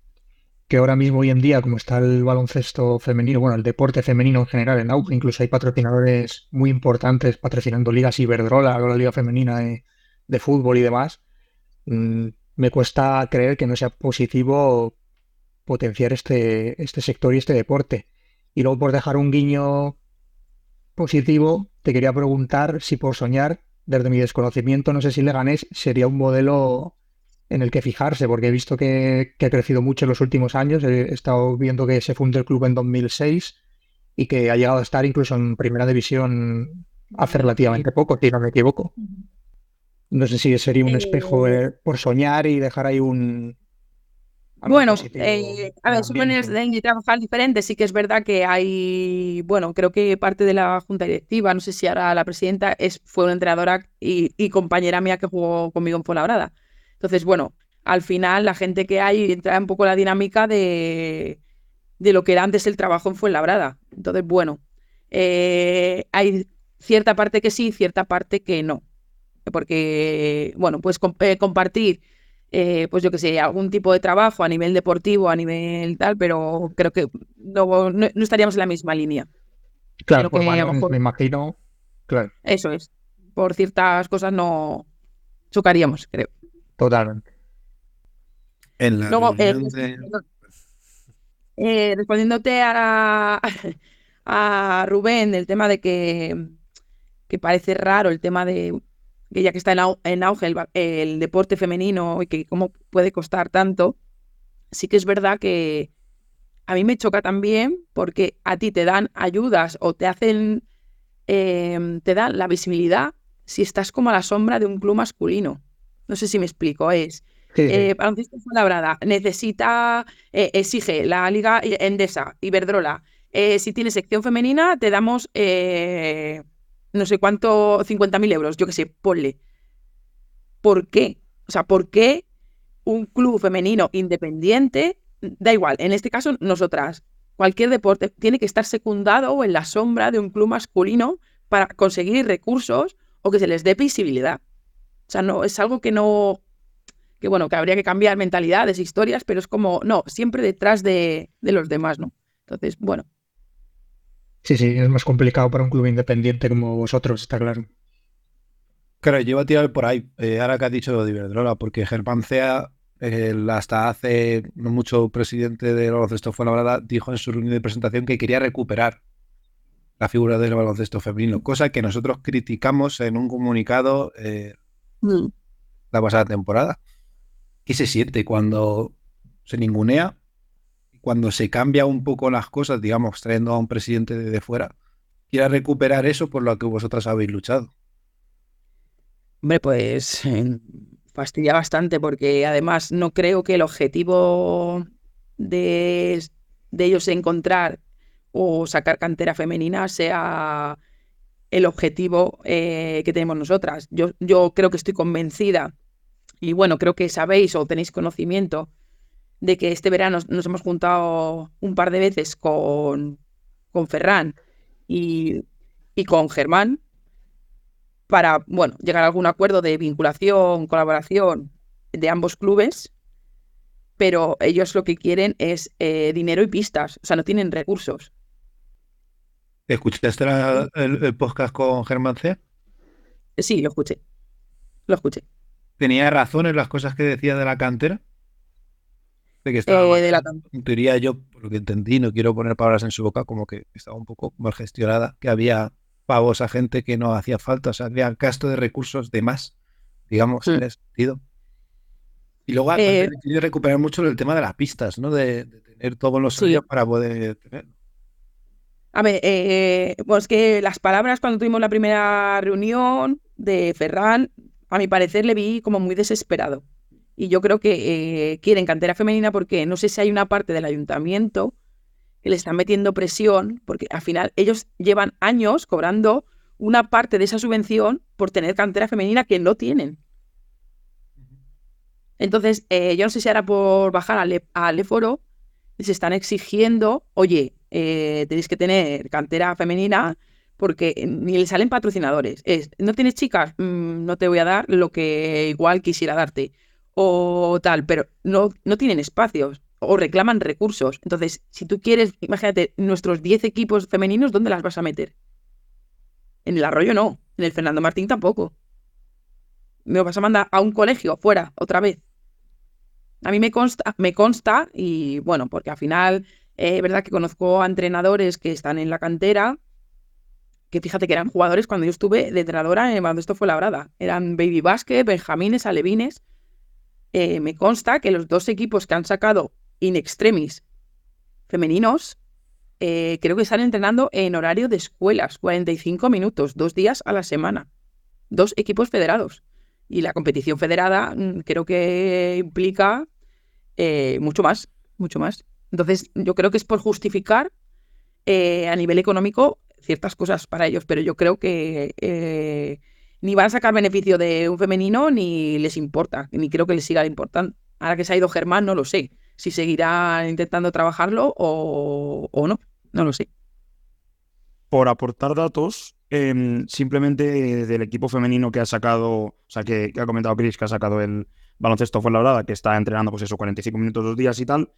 que ahora mismo, hoy en día, como está el baloncesto femenino, bueno, el deporte femenino en general en auge, incluso hay patrocinadores muy importantes patrocinando ligas Iberdrola, la liga femenina de, fútbol y demás, mm, me cuesta creer que no sea positivo potenciar este, este sector y este deporte. Y luego, por dejar un guiño positivo, te quería preguntar si por soñar, desde mi desconocimiento, no sé si Leganés sería un modelo en el que fijarse, porque he visto que, ha crecido mucho en los últimos años. He estado viendo que se fundó el club en 2006 y que ha llegado a estar incluso en primera división hace relativamente poco, si no me equivoco. No sé si sería un espejo eh, por soñar y dejar ahí un. Bueno, eh, a ver, son de trabajar diferentes. Sí que es verdad que hay, bueno, creo que parte de la junta directiva, no sé si ahora la presidenta, es, fue una entrenadora y, y compañera mía que jugó conmigo en Fuenlabrada. Entonces, bueno, al final la gente que hay entra un poco la dinámica de, de lo que era antes el trabajo en Fuenlabrada. Entonces, bueno, eh, hay cierta parte que sí, cierta parte que no. Porque, bueno, pues eh, compartir, eh, pues yo que sé, algún tipo de trabajo a nivel deportivo, a nivel tal, pero creo que no, no, estaríamos en la misma línea. Claro, me imagino. Claro. Eso es. Por ciertas cosas no chocaríamos, creo. Totalmente. En Luego, eh, eh, respondiéndote a, a Rubén, el tema de que, que parece raro el tema de que ya que está en, auge el, deporte femenino y que cómo puede costar tanto, sí que es verdad que a mí me choca también porque a ti te dan ayudas o te hacen, em, te dan la visibilidad si estás como a la sombra de un club masculino. No sé si me explico. Es eh, Labrada necesita, eh, exige la Liga Endesa, Iberdrola. Eh, si tiene sección femenina, te damos eh, no sé cuánto, 50.000 euros, yo qué sé, ponle. ¿Por qué? O sea, ¿por qué un club femenino independiente, da igual, en este caso nosotras, cualquier deporte tiene que estar secundado o en la sombra de un club masculino para conseguir recursos o que se les dé visibilidad? O sea, no, es algo que no, que bueno, que habría que cambiar mentalidades, historias, pero es como, no, siempre detrás de, los demás, ¿no? Entonces, bueno. Sí, sí, es más complicado para un club independiente como vosotros, está claro. Claro, yo iba a tirar por ahí, eh, ahora que has dicho de Iberdrola, porque Germán Cea, hasta hace no mucho presidente de los fue la verdad, dijo en su reunión de presentación que quería recuperar la figura del baloncesto femenino, cosa que nosotros criticamos en un comunicado eh, Mm. la pasada temporada. ¿Qué se siente cuando se ningunea? Cuando se cambia un poco las cosas, digamos, trayendo a un presidente de, de fuera, quiera recuperar eso por lo que vosotras habéis luchado. Hombre, pues eh, fastidia bastante porque además no creo que el objetivo de, de ellos encontrar o sacar cantera femenina sea el objetivo eh, que tenemos nosotras. Yo, yo creo que estoy convencida y bueno, creo que sabéis o tenéis conocimiento de que este verano nos hemos juntado un par de veces con, con Ferran y, y con Germán para, bueno, llegar a algún acuerdo de vinculación, colaboración de ambos clubes, pero ellos lo que quieren es eh, dinero y pistas, o sea, no tienen recursos. ¿Escuchaste la- el, el podcast con Germán C? Sí, lo escuché, lo escuché. ¿Tenía razón en las cosas que decía de la cantera? De que estaba Eh, de la en teoría yo, por lo que entendí, no quiero poner palabras en su boca, como que estaba un poco mal gestionada, que había pavos a gente que no hacía falta, o sea, había gasto de recursos de más, digamos, en ese sentido. Y luego Eh, recuperar mucho el tema de las pistas, ¿no? De, de tener todos los Sí. para poder tener. A ver, eh, bueno, es que las palabras cuando tuvimos la primera reunión de Ferran, a mi parecer le vi como muy desesperado. Y yo creo que eh, quieren cantera femenina porque no sé si hay una parte del ayuntamiento que le están metiendo presión, porque al final ellos llevan años cobrando una parte de esa subvención por tener cantera femenina que no tienen. Entonces, eh, yo no sé si ahora por bajar al, E- al Éforo les están exigiendo, oye, eh, tenéis que tener cantera femenina porque ni le salen patrocinadores. Es, ¿no tienes chicas? Mm, no te voy a dar lo que igual quisiera darte. O tal, pero no, no tienen espacios o reclaman recursos. Entonces, si tú quieres, imagínate, nuestros 10 equipos femeninos, ¿dónde las vas a meter? En el arroyo no, en el Fernando Martín tampoco. Me vas a mandar a un colegio fuera otra vez. A mí me consta, me consta, y bueno, porque al final eh, es verdad que conozco a entrenadores que están en la cantera, que fíjate que eran jugadores cuando yo estuve de entrenadora en el baloncesto fue labrada. Eran baby basket, benjamines, alevines. Eh, me consta que los dos equipos que han sacado in extremis femeninos, eh, creo que están entrenando en horario de escuelas, 45 minutos, dos días a la semana. Dos equipos federados. Y la competición federada mm, creo que implica eh, mucho más, mucho más. Entonces, yo creo que es por justificar eh, a nivel económico ciertas cosas para ellos, pero yo creo que eh, ni van a sacar beneficio de un femenino ni les importa, ni creo que les siga importando. Ahora que se ha ido Germán, no lo sé. Si seguirá intentando trabajarlo o, no, no lo sé. por aportar datos, em, simplemente del equipo femenino que ha sacado, o sea, que, que ha comentado Chris, que ha sacado el baloncesto Fuenlabrada, que está entrenando, pues eso, 45 minutos dos días y tal.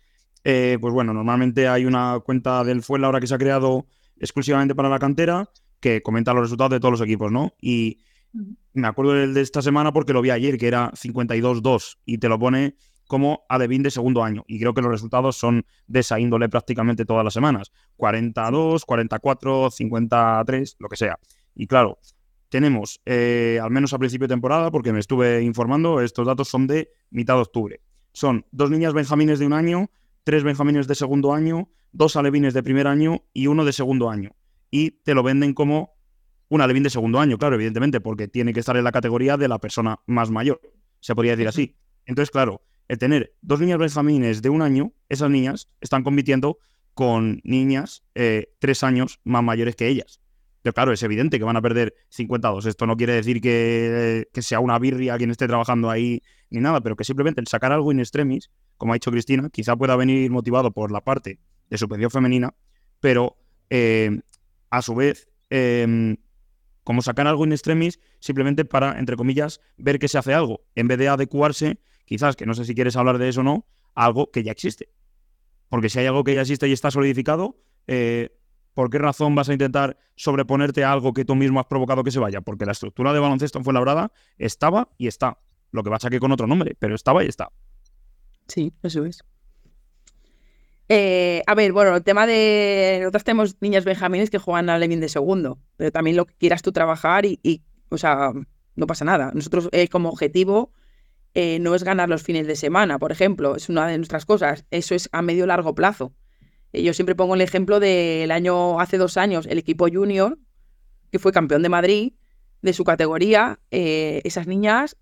Eh, pues bueno, normalmente hay una cuenta del Fuenlabrada que se ha creado exclusivamente para la cantera, que comenta los resultados de todos los equipos, ¿no? Y me acuerdo del de esta semana porque lo vi ayer, que era 52-2, y te lo pone como Adevin de segundo año. Y creo que los resultados son de esa índole prácticamente todas las semanas. 42, 44, 53, lo que sea. Y claro, tenemos, eh, al menos a principio de temporada, porque me estuve informando, estos datos son de mitad de octubre. Son dos niñas benjamines de un año, tres benjamines de segundo año, dos alevines de primer año y uno de segundo año. Y te lo venden como un alevín de segundo año, claro, evidentemente, porque tiene que estar en la categoría de la persona más mayor, se podría decir así. Entonces, claro, el tener dos niñas benjamines de un año, esas niñas están compitiendo con niñas eh, tres años más mayores que ellas. Pero claro, es evidente que van a perder 52. Esto no quiere decir que, que sea una birria quien esté trabajando ahí ni nada, pero que simplemente el sacar algo in extremis, como ha dicho Cristina, quizá pueda venir motivado por la parte de subvención femenina, pero eh, a su vez, eh, como sacar algo in extremis simplemente para, entre comillas, ver que se hace algo, en vez de adecuarse, quizás, que no sé si quieres hablar de eso o no, a algo que ya existe. Porque si hay algo que ya existe y está solidificado, eh, ¿por qué razón vas a intentar sobreponerte a algo que tú mismo has provocado que se vaya? Porque la estructura de baloncesto en Fuenlabrada estaba y está. Lo que pasa que con otro nombre, pero estaba y está. Sí, eso es. Eh, a ver, bueno, el tema de. Nosotros tenemos niñas benjamines que juegan al Levin de segundo, pero también lo que quieras tú trabajar y, o sea, no pasa nada. Nosotros, eh, como objetivo, eh, no es ganar los fines de semana, por ejemplo, es una de nuestras cosas. Eso es a medio largo plazo. Eh, yo siempre pongo el ejemplo del año, hace dos años, el equipo junior, que fue campeón de Madrid, de su categoría. esas niñas,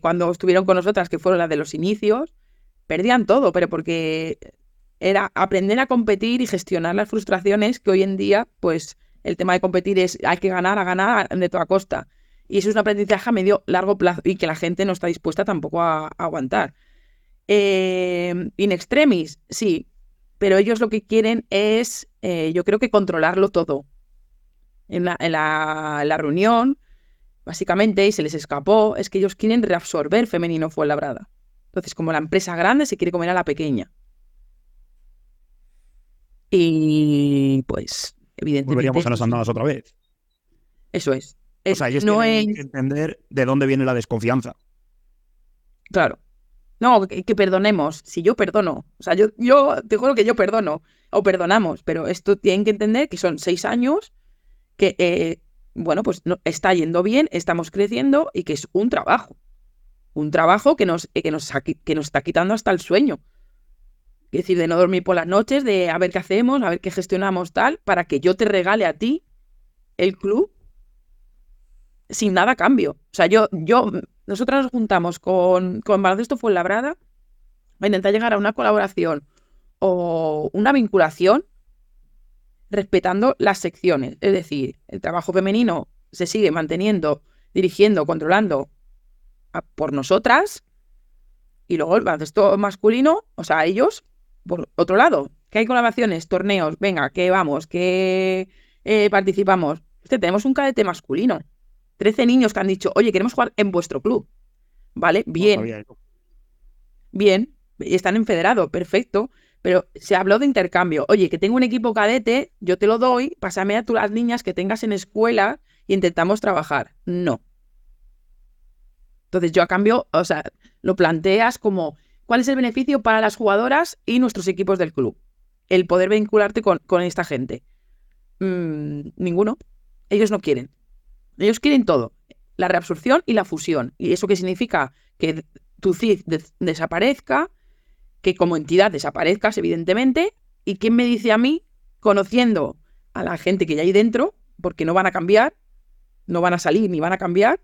cuando estuvieron con nosotras, que fueron las de los inicios, perdían todo, pero porque era aprender a competir y gestionar las frustraciones que hoy en día, pues el tema de competir es hay que ganar, a ganar de toda costa. Y eso es un aprendizaje a medio largo plazo y que la gente no está dispuesta tampoco a, aguantar. Eh, in extremis, sí, pero ellos lo que quieren es, eh, yo creo que controlarlo todo. En la, en la, reunión, básicamente, y se les escapó, es que ellos quieren reabsorber femenino fue labrada. Entonces, como la empresa grande se quiere comer a la pequeña. Y pues, evidentemente. Volveríamos a las andadas otra vez. Eso es. o sea, ellos tienen que entender de dónde viene la desconfianza. Claro. No, que, perdonemos. Si yo perdono. O sea, yo, yo te juro que yo perdono. O perdonamos. Pero esto tienen que entender que son seis años que, eh, bueno, pues no, está yendo bien, estamos creciendo y que es un trabajo. Un trabajo que nos, que nos, que nos está quitando hasta el sueño. Es decir, de no dormir por las noches, de a ver qué hacemos, a ver qué gestionamos tal, para que yo te regale a ti el club sin nada cambio. O sea, yo, yo, nosotros nos juntamos con, con Baloncesto Fuenlabrada a intentar llegar a una colaboración o una vinculación respetando las secciones. Es decir, el trabajo femenino se sigue manteniendo, dirigiendo, controlando por nosotras y luego el baloncesto masculino, o sea, ellos por otro lado, que hay colaboraciones, torneos, venga, que vamos, que eh, participamos. Este, tenemos un cadete masculino. 13 niños que han dicho, oye, queremos jugar en vuestro club. ¿Vale? Bien. Bien. Y están en federado, perfecto. Pero se habló de intercambio. Oye, que tengo un equipo cadete, yo te lo doy, pásame a tú las niñas que tengas en escuela y intentamos trabajar. No. Entonces yo a cambio, o sea, lo planteas como, ¿Cuál es el beneficio para las jugadoras y nuestros equipos del club? El poder vincularte con, esta gente. Mm, ninguno. Ellos no quieren. Ellos quieren todo. La reabsorción y la fusión. ¿Y eso qué significa? Que tu CID desaparezca, que como entidad desaparezcas, evidentemente. ¿Y quién me dice a mí, conociendo a la gente que ya hay dentro, porque no van a cambiar, no van a salir ni van a cambiar,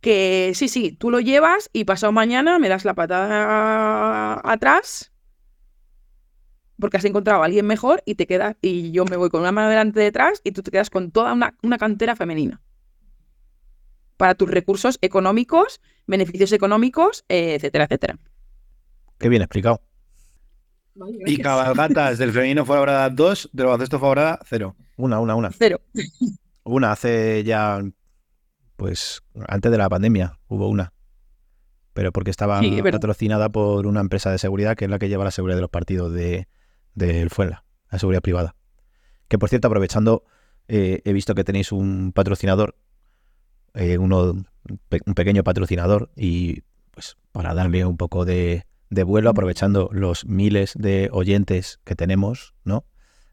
que sí, sí, tú lo llevas y pasado mañana me das la patada atrás porque has encontrado a alguien mejor y te quedas y yo me voy con una mano delante detrás y tú te quedas con toda una, cantera femenina para tus recursos económicos, beneficios económicos, eh, etcétera, etcétera. Qué bien explicado. y cabalgatas del femenino favorada 2, del baloncesto favorada 0. Una, una, una. Cero. Una hace ya pues antes de la pandemia hubo una. Pero porque estaba patrocinada por una empresa de seguridad que es la que lleva la seguridad de los partidos de, de Fuenla, la seguridad privada. Que por cierto, aprovechando, eh, he visto que tenéis un patrocinador, eh, uno, un pequeño patrocinador, y pues para darle un poco de, de vuelo, aprovechando los miles de oyentes que tenemos, ¿no?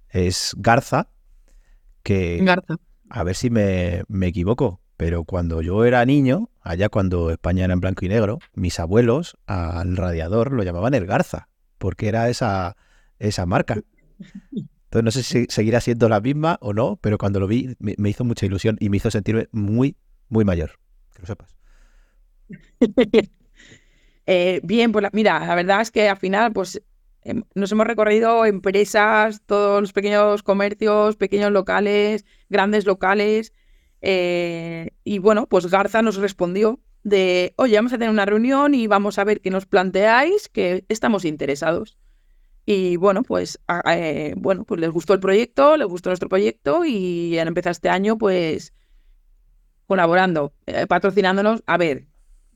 Es Garza, que Garza. a ver si me, me equivoco, pero cuando yo era niño, allá cuando España era en blanco y negro, mis abuelos al radiador lo llamaban el Garza, porque era esa, esa marca. Entonces no sé si seguirá siendo la misma o no, pero cuando lo vi me, hizo mucha ilusión y me hizo sentirme muy, muy mayor. Que lo sepas. [LAUGHS] Eh, bien, pues mira, la verdad es que al final, pues em, nos hemos recorrido empresas, todos los pequeños comercios, pequeños locales, grandes locales, eh, y bueno, pues Garza nos respondió de, oye, vamos a tener una reunión y vamos a ver qué nos planteáis, que estamos interesados. Y bueno, pues, eh, bueno, pues les gustó el proyecto, les gustó nuestro proyecto y han empezado este año pues colaborando, eh, patrocinándonos, a ver,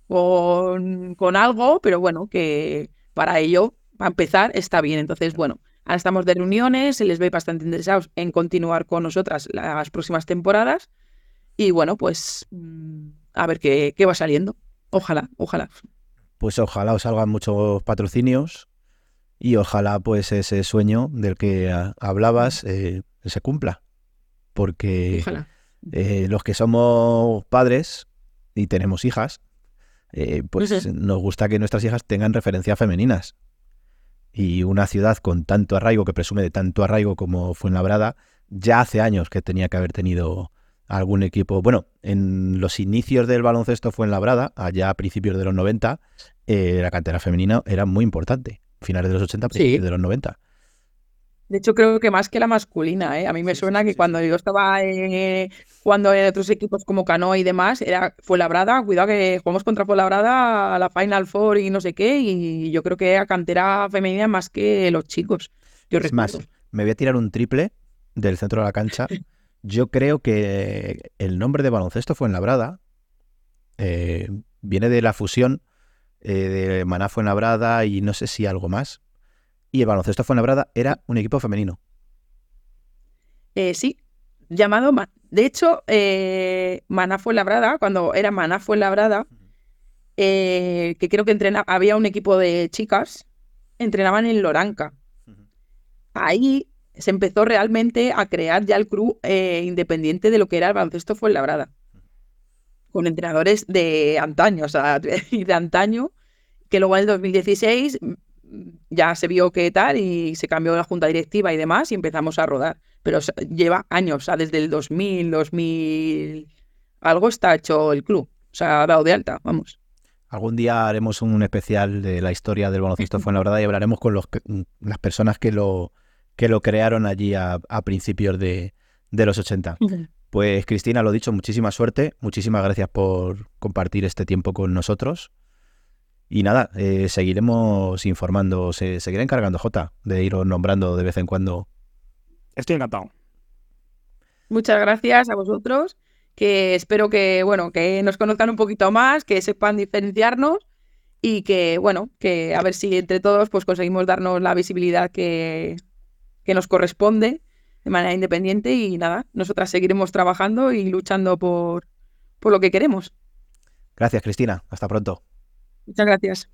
con, con algo, pero bueno, que para ello, para empezar, está bien. Entonces, bueno, ahora estamos de reuniones, se les ve bastante interesados en continuar con nosotras las próximas temporadas y bueno, pues mm, a ver qué, va saliendo. Ojalá, ojalá. Pues ojalá os salgan muchos patrocinios y ojalá pues ese sueño del que ah, hablabas eh, se cumpla. Porque eh, los que somos padres y tenemos hijas, eh, pues nos gusta que nuestras hijas tengan referencias femeninas. Y una ciudad con tanto arraigo, que presume de tanto arraigo como Fuenlabrada, ya hace años que tenía que haber tenido algún equipo. Bueno, en los inicios del baloncesto Fuenlabrada, allá a principios de los 90, eh, la cantera femenina era muy importante. Finales de los 80, principios Sí. de los 90. De hecho, creo que más que la masculina, ¿eh? A mí me suena que cuando yo estaba eh, jugando en otros equipos como Canoa y demás, era Fuenlabrada, cuidado que jugamos contra Fuenlabrada a la Final Four y no sé qué, y yo creo que era cantera femenina más que los chicos. Yo Es más, me voy a tirar un triple del centro de la cancha. [LAUGHS] Yo creo que el nombre de baloncesto Fuenlabrada eh, viene de la fusión eh, de Maná Fuenlabrada y no sé si algo más. Y el baloncesto Fuenlabrada era un equipo femenino. Eh, sí, llamado. Ma- De hecho, eh, Maná Fuenlabrada, cuando era Maná Fuenlabrada, eh, que creo que entrena, había un equipo de chicas, entrenaban en Loranca. Ahí se empezó realmente a crear ya el club eh, independiente de lo que era el baloncesto Fuenlabrada. Con entrenadores de antaño, o sea, [LAUGHS] y de antaño, que luego en el 2016 mm, ya se vio que tal y se cambió la junta directiva y demás y empezamos a rodar. Pero o sea, lleva años, o sea, desde el 2000, 2000, algo está hecho el club. O sea, ha dado de alta, vamos. Algún día haremos un especial de la historia del baloncesto [LAUGHS] Fuenlabrada y hablaremos con los, que- las personas que lo, que lo crearon allí a, a principios de, de los 80. Pues Cristina, lo dicho, muchísima suerte, muchísimas gracias por compartir este tiempo con nosotros. Y nada, eh, seguiremos informando, se seguirá encargando Jota de iros nombrando de vez en cuando. Estoy encantado. Muchas gracias a vosotros, que espero que, bueno, que nos conozcan un poquito más, que sepan diferenciarnos y que, bueno, que a ver si entre todos pues conseguimos darnos la visibilidad que, que nos corresponde de manera independiente y nada, nosotras seguiremos trabajando y luchando por, por lo que queremos. Gracias, Cristina. Hasta pronto. Muchas gracias.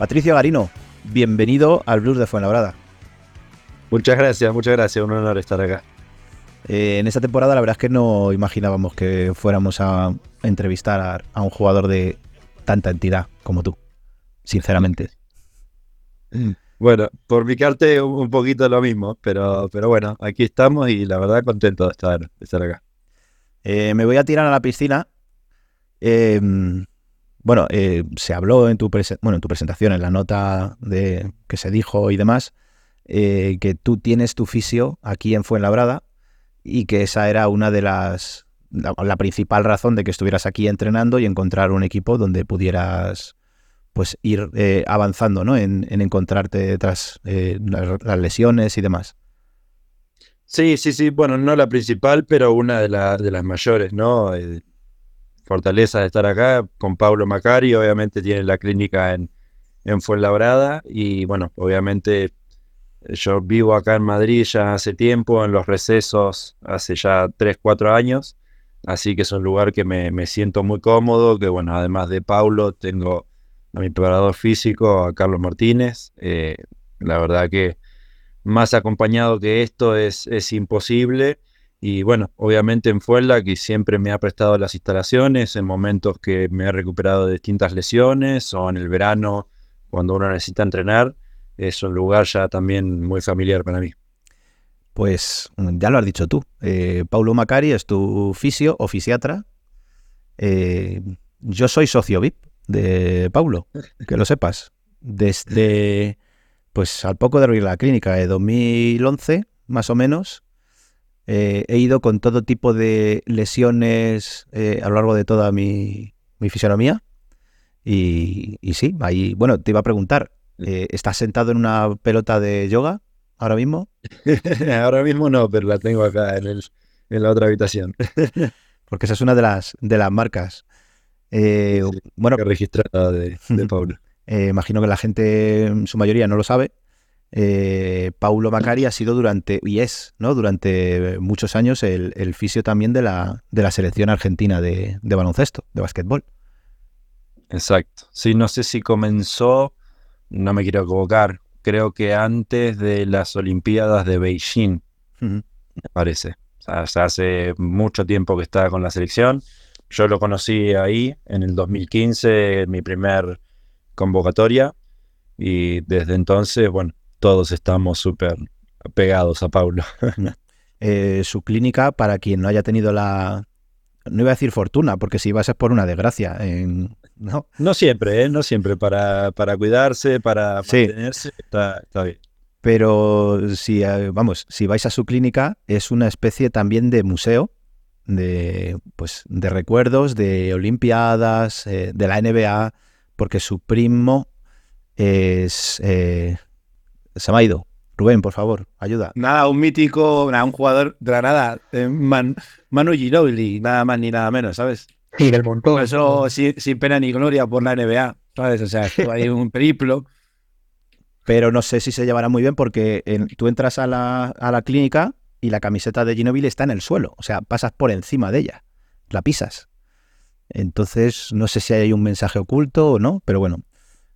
Patricio Garino, bienvenido al Blues de Fuenlabrada. Muchas gracias, muchas gracias. Un honor estar acá. Eh, en esta temporada la verdad es que no imaginábamos que fuéramos a entrevistar a, a un jugador de tanta entidad como tú, sinceramente. [LAUGHS] Bueno, por mi parte un poquito lo mismo, pero, pero bueno, aquí estamos y la verdad contento de estar, de estar acá. Eh, me voy a tirar a la piscina. Eh, bueno, eh, se habló en tu, bueno, en tu presentación, en la nota de, que se dijo y demás, eh, que tú tienes tu fisio aquí en Fuenlabrada y que esa era una de las, la, principal razón de que estuvieras aquí entrenando y encontrar un equipo donde pudieras pues ir eh, avanzando, ¿no? En, en encontrarte tras eh, las, las lesiones y demás. Sí, sí, sí. Bueno, no la principal, pero una de, la- de las mayores, ¿no? Eh, fortaleza de estar acá con Pablo Macari. Obviamente tiene la clínica en, en Fuenlabrada. Y bueno, obviamente eh, yo vivo acá en Madrid ya hace tiempo, en los recesos hace ya 3, 4 años. Así que es un lugar que me, me siento muy cómodo. Que bueno, además de Pablo, tengo a mi preparador físico, a Carlos Martínez. Eh, la verdad que más acompañado que esto es, es imposible. Y bueno, obviamente en Fuenla, que siempre me ha prestado las instalaciones en momentos que me he recuperado de distintas lesiones o en el verano cuando uno necesita entrenar, es un lugar ya también muy familiar para mí. Pues mm, ya lo has dicho tú. Eh, Paulo Macari es tu fisio o fisiatra. Eh, yo soy socio VIP de Paulo, que lo sepas. Desde, pues al poco de abrir la clínica de 2011, más o menos, eh, he ido con todo tipo de lesiones eh, a lo largo de toda mi, mi fisionomía. Y, y sí, ahí, bueno, te iba a preguntar, eh, ¿estás sentado en una pelota de yoga ahora mismo? [LAUGHS] Ahora mismo no, pero la tengo acá en, el, en la otra habitación. [LAUGHS] Porque esa es una de las, de las marcas. Eh, bueno, registrada de, de [LAUGHS] Pablo. eh, imagino que la gente, en su mayoría, no lo sabe. Eh, Paulo Macari ha sido durante, y es, ¿no? Durante muchos años el, el fisio también de la, de la selección argentina de, de baloncesto, de básquetbol. Exacto. Sí, no sé si comenzó, no me quiero equivocar, creo que antes de las Olimpiadas de Beijing, me parece. O sea, hace mucho tiempo que está con la selección. Yo lo conocí ahí en el 2015, en mi primer convocatoria, y desde entonces, bueno, todos estamos súper pegados a Paulo. [LAUGHS] Eh, su clínica, para quien no haya tenido la, no iba a decir fortuna, porque si vas es por una desgracia, ¿no? No siempre, ¿eh? No siempre, para, para cuidarse, para Sí. mantenerse, está, está bien. Pero si, eh, vamos, si vais a su clínica, es una especie también de museo de, pues, de recuerdos de Olimpiadas, eh, de la NBA, porque su primo es... eh, se me ha ido. Rubén, por favor, ayuda. Nada, un mítico, nada, un jugador de la nada, eh, Man- Manu Ginobili, nada más ni nada menos, ¿sabes? Y del montón. Pasó sin, sin pena ni gloria por la NBA, ¿sabes? O sea, ahí un periplo. Pero no sé si se llevará muy bien porque en- tú entras a la, a la clínica y la camiseta de Ginobili está en el suelo. O sea, pasas por encima de ella. La pisas. Entonces, no sé si hay un mensaje oculto o no, pero bueno.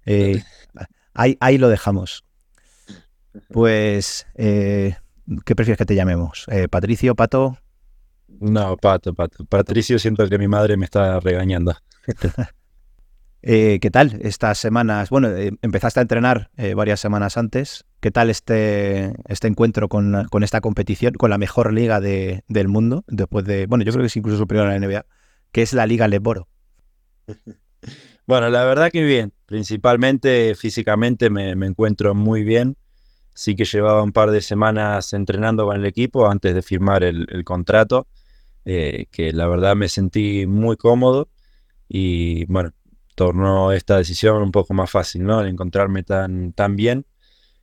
eh, ahí, ahí lo dejamos. Pues, eh, ¿qué prefieres que te llamemos? Eh, ¿Patricio, Pato? No, Pato, Pato. Patricio, siento que mi madre me está regañando. [LAUGHS] Eh, ¿Qué tal estas semanas? Bueno, eh, empezaste a entrenar varias semanas antes. ¿Qué tal este, este encuentro con, con esta competición, con la mejor liga de- del mundo? Después de, bueno, yo creo que es incluso superior a la NBA, que es la Liga Leboro. [LAUGHS] Bueno, la verdad que bien. Principalmente físicamente me, me encuentro muy bien. Sí que llevaba un par de semanas entrenando con el equipo antes de firmar el, contrato, eh, que la verdad me sentí muy cómodo y bueno, tornó esta decisión un poco más fácil, ¿no? El encontrarme tan, tan bien.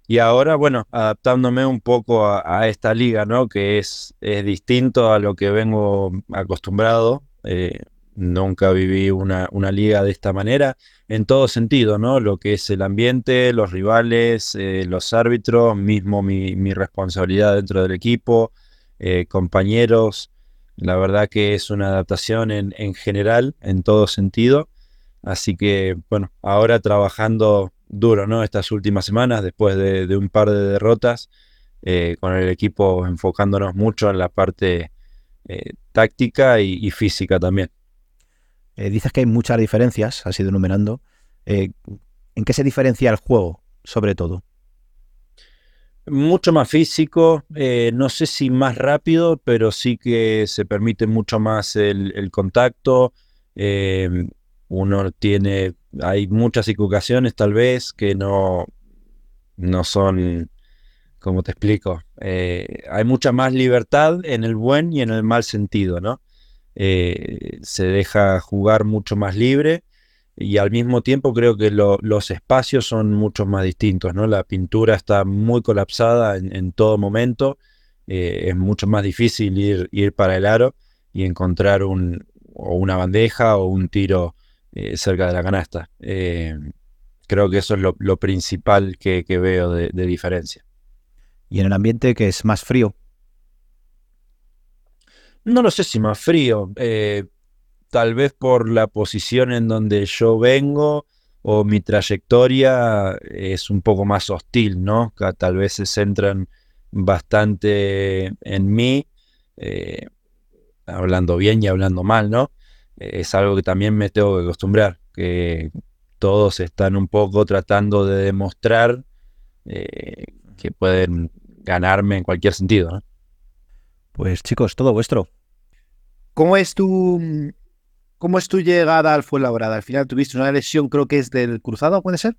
Y ahora, bueno, adaptándome un poco a, a esta liga, ¿no? Que es, es distinto a lo que vengo acostumbrado. eh, nunca viví una, una liga de esta manera, en todo sentido, ¿no? Lo que es el ambiente, los rivales, eh, los árbitros, mismo mi, mi responsabilidad dentro del equipo, eh, compañeros. La verdad que es una adaptación en, en general, en todo sentido. Así que, bueno, ahora trabajando duro, ¿no? Estas últimas semanas, después de, un par de derrotas, eh, con el equipo enfocándonos mucho en la parte táctica y, y física también. Eh, dices que hay muchas diferencias, has ido enumerando. Eh, ¿En qué se diferencia el juego, sobre todo? Mucho más físico, eh, no sé si más rápido, pero sí que se permite mucho más el, contacto. eh, uno tiene, hay muchas equivocaciones tal vez que no, no son, como te explico, hay mucha más libertad en el buen y en el mal sentido, ¿no? Eh, se deja jugar mucho más libre y al mismo tiempo creo que lo- los espacios son mucho más distintos, ¿no? La pintura está muy colapsada en, todo momento, eh, es mucho más difícil ir, ir para el aro y encontrar un, o una bandeja o un tiro eh, cerca de la canasta. Creo que eso es lo, principal que, veo de diferencia. Y en el ambiente que es más frío. No lo sé si más frío, eh, tal vez por la posición en donde yo vengo o mi trayectoria es un poco más hostil, ¿no? Tal vez se centran bastante en mí, eh, hablando bien y hablando mal, ¿no? Eh, es algo que también me tengo que acostumbrar, que todos están un poco tratando de demostrar eh, que pueden ganarme en cualquier sentido, ¿no? Pues chicos, todo vuestro. ¿Cómo es tu cómo es tu llegada al Fuenlabrada? Al final tuviste una lesión, creo que es del cruzado, ¿puede ser?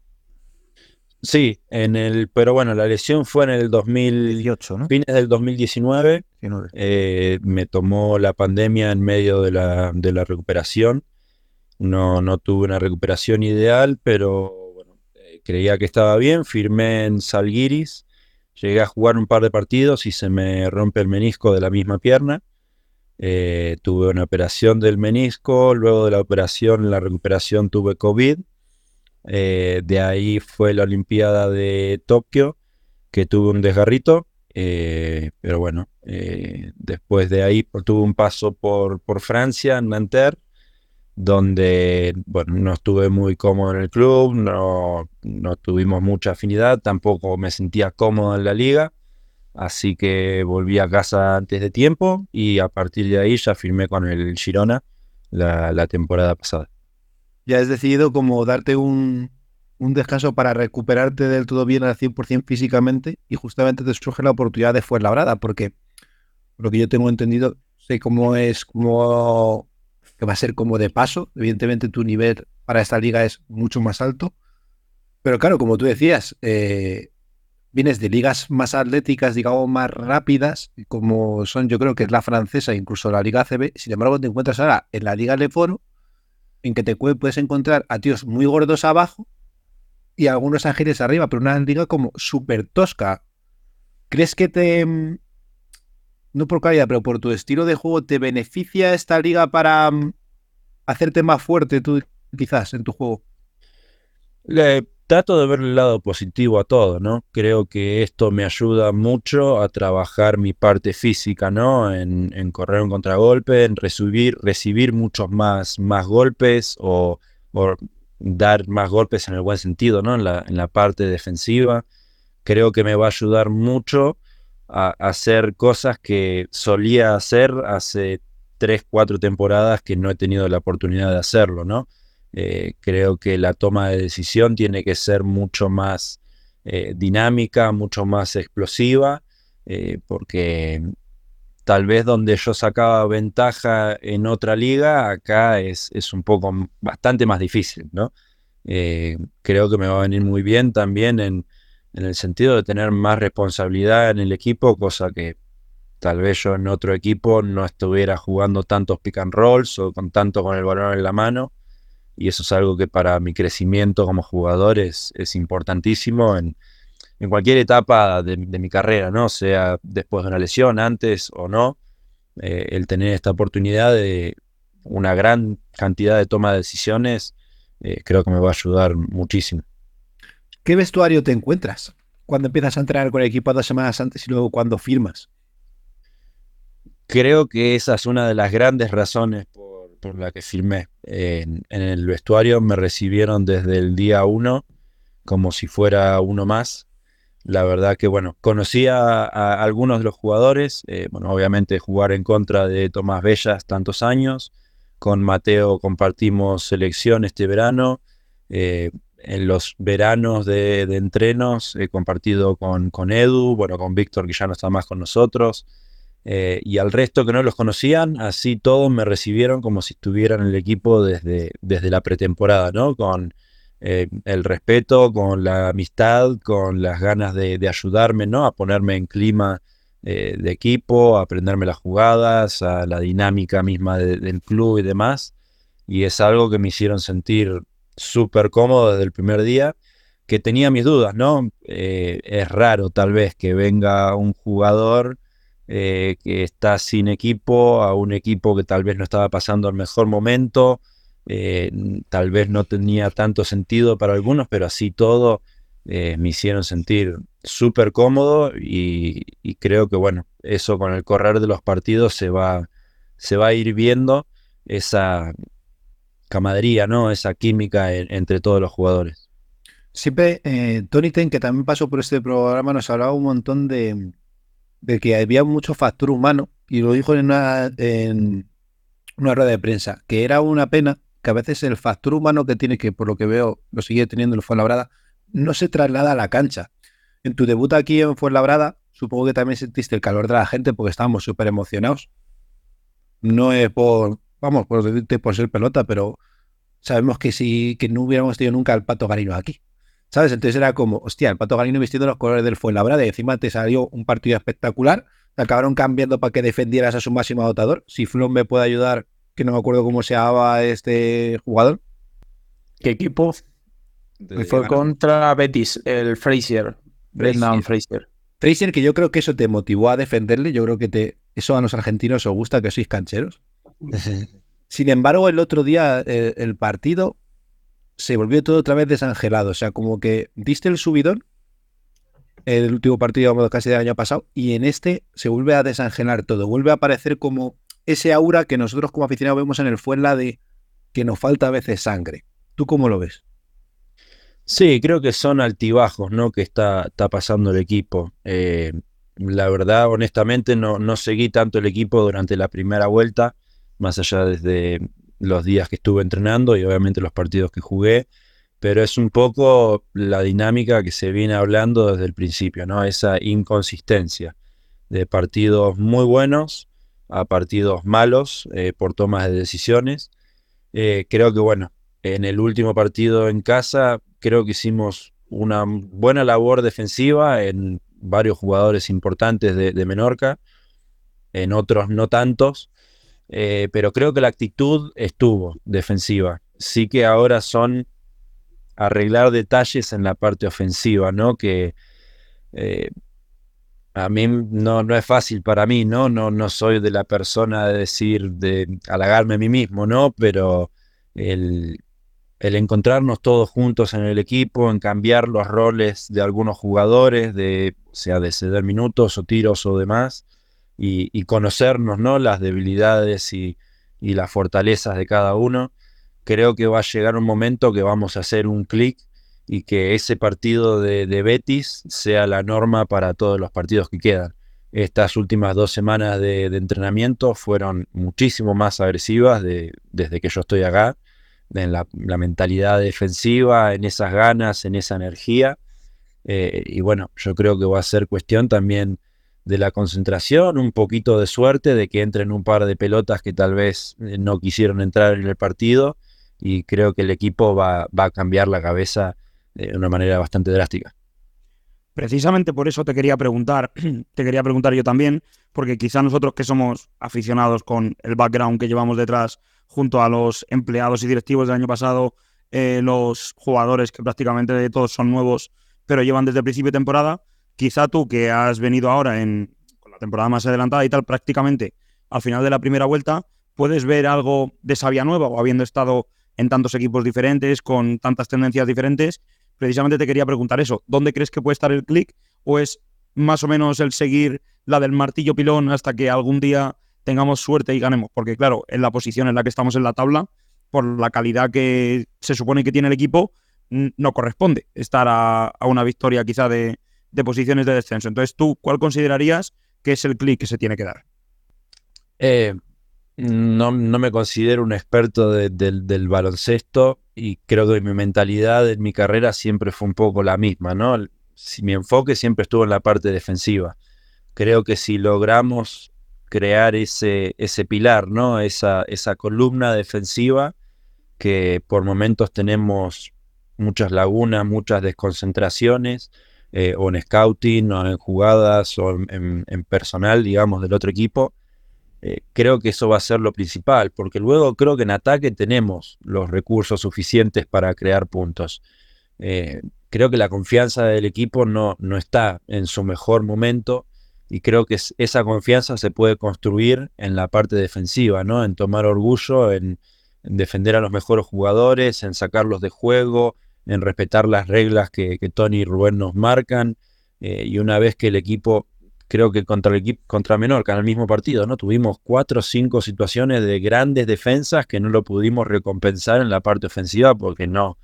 Sí, en el, pero bueno, la lesión fue en el 2000, 18, ¿no? fines del 2019. 19. eh, me tomó la pandemia en medio de la, de la recuperación. No, no tuve una recuperación ideal, pero bueno, eh, creía que estaba bien. Firmé en Salguiris. Llegué a jugar un par de partidos y se me rompe el menisco de la misma pierna. Eh, tuve una operación del menisco. Luego de la operación, la recuperación, tuve COVID. Eh, de ahí fue la Olimpiada de Tokio, que tuve un desgarrito. eh, pero bueno, después de ahí tuve un paso por, por Francia, en Nanterre, donde bueno, no estuve muy cómodo en el club, no, no tuvimos mucha afinidad, tampoco me sentía cómodo en la liga. Así que volví a casa antes de tiempo y a partir de ahí ya firmé con el Girona la, la temporada pasada. Ya has decidido como darte un, un descanso para recuperarte del todo bien al 100% físicamente y justamente te surge la oportunidad de Fuenlabrada, porque por lo que yo tengo entendido, sé cómo es, como que va a ser como de paso. Evidentemente tu nivel para esta liga es mucho más alto. Pero claro, como tú decías, eh, vienes de ligas más atléticas, digamos, más rápidas, como son, yo creo que es la francesa, incluso la Liga ACB. Sin embargo, te encuentras ahora en la Liga Leforo, en que te pu- puedes encontrar a tíos muy gordos abajo y algunos ángeles arriba, pero una liga como súper tosca. ¿Crees que te, mm, no por calidad, pero por tu estilo de juego, te beneficia esta liga para mm, hacerte más fuerte tú, quizás, en tu juego? Le trato de ver el lado positivo a todo, ¿no? Creo que esto me ayuda mucho a trabajar mi parte física, ¿no? En, correr un contragolpe, en recibir, recibir muchos más, más golpes o, o dar más golpes en el buen sentido, ¿no? En la, en la parte defensiva. Creo que me va a ayudar mucho a, hacer cosas que solía hacer hace tres, cuatro temporadas que no he tenido la oportunidad de hacerlo, ¿no? Eh, creo que la toma de decisión tiene que ser mucho más eh, dinámica, mucho más explosiva, eh, porque tal vez donde yo sacaba ventaja en otra liga, acá es, es un poco bastante más difícil, ¿no? Creo que me va a venir muy bien también en, en el sentido de tener más responsabilidad en el equipo, cosa que tal vez yo en otro equipo no estuviera jugando tantos pick and rolls o con tanto con el balón en la mano y eso es algo que para mi crecimiento como jugador es, importantísimo en, cualquier etapa de, de mi carrera, ¿no? Sea después de una lesión, antes o no, eh, el tener esta oportunidad de una gran cantidad de toma de decisiones, eh, creo que me va a ayudar muchísimo. ¿Qué vestuario te encuentras cuando empiezas a entrenar con el equipo dos semanas antes y luego cuando firmas? Creo que esa es una de las grandes razones por, la que firmé. En, el vestuario me recibieron desde el día uno como si fuera uno más. La verdad que, bueno, conocí a, a algunos de los jugadores. eh, bueno, obviamente jugar en contra de Tomás Bellas tantos años. Con Mateo compartimos selección este verano. eh, en los veranos de, de entrenos he compartido con, con Edu, bueno, con Víctor que ya no está más con nosotros. eh, y al resto que no los conocían, así todos me recibieron como si estuvieran en el equipo desde, desde la pretemporada, ¿no? Con eh, el respeto, con la amistad, con las ganas de, ayudarme, ¿no? A ponerme en clima eh, de equipo, a aprenderme las jugadas, a la dinámica misma de- del club y demás. Y es algo que me hicieron sentir súper cómodo desde el primer día, que tenía mis dudas, ¿no? Eh, es raro tal vez que venga un jugador eh, que está sin equipo a un equipo que tal vez no estaba pasando el mejor momento, eh, tal vez no tenía tanto sentido para algunos, pero así todo me hicieron sentir súper cómodo y, y creo que bueno, eso con el correr de los partidos se va, se va a ir viendo esa camadería, ¿no? Esa química entre todos los jugadores. Siempre, eh, Tony Ten, que también pasó por este programa, nos hablaba un montón de, que había mucho factor humano, y lo dijo en una, en una rueda de prensa, que era una pena que a veces el factor humano que tiene, que por lo que veo lo sigue teniendo el Fuenlabrada, no se traslada a la cancha. En tu debut aquí en Fuenlabrada, supongo que también sentiste el calor de la gente porque estábamos súper emocionados. No es por, vamos, por decirte por ser pelota, pero sabemos que si que no hubiéramos tenido nunca al Pato Garino aquí. ¿Sabes? Entonces era como, hostia, el Pato Garino vistiendo los colores del Fuenlabrada y encima te salió un partido espectacular. Te acabaron cambiando para que defendieras a su máximo dotador. Si Flon me puede ayudar, que no me acuerdo cómo se llamaba este jugador. ¿Qué equipo? Fue contra Betis, el Fraser. Brendan Fraser. Fraser, que yo creo que eso te motivó a defenderle. Yo creo que te, eso a los argentinos os gusta, que sois cancheros. [LAUGHS] Sin embargo, el otro día eh, el, partido se volvió todo otra vez desangelado. O sea, como que diste el subidón, el último partido casi del año pasado, y en este se vuelve a desangelar todo. Vuelve a aparecer como ese aura que nosotros como aficionados vemos en el Fuenla de que nos falta a veces sangre. ¿Tú cómo lo ves? Sí, creo que son altibajos, ¿no? Que está, pasando el equipo. Eh, la verdad, honestamente, no seguí tanto el equipo durante la primera vuelta más allá desde los días que estuve entrenando y obviamente los partidos que jugué, pero es un poco la dinámica que se viene hablando desde el principio, ¿no? Esa inconsistencia de partidos muy buenos a partidos malos eh, por tomas de decisiones. Eh, creo que, bueno, en el último partido en casa, creo que hicimos una buena labor defensiva en varios jugadores importantes de Menorca, en otros no tantos. Eh, pero creo que la actitud estuvo defensiva. Sí que ahora son arreglar detalles en la parte ofensiva, ¿no? Que eh, a mí no, no es fácil para mí, ¿no? ¿no? No soy de la persona de decir, de halagarme a mí mismo, ¿no? Pero el, el encontrarnos todos juntos en el equipo, en cambiar los roles de algunos jugadores, de, sea de ceder minutos o tiros o demás, y, conocernos, ¿no? Las debilidades y, las fortalezas de cada uno. Creo que va a llegar un momento que vamos a hacer un clic y que ese partido de, Betis sea la norma para todos los partidos que quedan. Estas últimas dos semanas de, entrenamiento fueron muchísimo más agresivas desde que yo estoy acá, en la, mentalidad defensiva, en esas ganas, en esa energía. Eh, y bueno, yo creo que va a ser cuestión también de la concentración, un poquito de suerte de que entren un par de pelotas que tal vez eh, no quisieron entrar en el partido y creo que el equipo va, a cambiar la cabeza de una manera bastante drástica. Precisamente por eso te quería preguntar, [CLEARS THROAT] te quería preguntar yo también, porque quizá nosotros que somos aficionados con el background que llevamos detrás junto a los empleados y directivos del año pasado, eh, los jugadores que prácticamente todos son nuevos, pero llevan desde el principio de temporada, quizá tú que has venido ahora en con la temporada más adelantada y tal, prácticamente al final de la primera vuelta, puedes ver algo de sabia nueva o habiendo estado en tantos equipos diferentes, con tantas tendencias diferentes. Precisamente te quería preguntar eso, ¿dónde crees que puede estar el clic? ¿O es más o menos el seguir la del martillo pilón hasta que algún día tengamos suerte y ganemos? Porque claro, en la posición en la que estamos en la tabla, por la calidad que se supone que tiene el equipo, no corresponde estar a una victoria quizá de, de posiciones de descenso. Entonces, ¿tú cuál considerarías que es el clic que se tiene que dar? Eh, no, me considero un experto del baloncesto y creo que mi mentalidad en mi carrera siempre fue un poco la misma, ¿no? Si, mi enfoque siempre estuvo en la parte defensiva. Creo que si logramos crear ese, ese pilar, ¿no? Esa, esa columna defensiva que por momentos tenemos muchas lagunas, muchas desconcentraciones, eh, o en scouting, o en jugadas, o en, personal, digamos, del otro equipo. eh, creo que eso va a ser lo principal, porque luego creo que en ataque tenemos los recursos suficientes para crear puntos. Eh, creo que la confianza del equipo no, no está en su mejor momento y creo que esa confianza se puede construir en la parte defensiva, ¿no? En tomar orgullo, en, defender a los mejores jugadores, en sacarlos de juego, en respetar las reglas que, Tony y Rubén nos marcan. Eh, y una vez que el equipo, creo que contra el equipo, contra Menorca en el mismo partido, ¿no? Tuvimos cuatro o cinco situaciones de grandes defensas que no lo pudimos recompensar en la parte ofensiva porque no,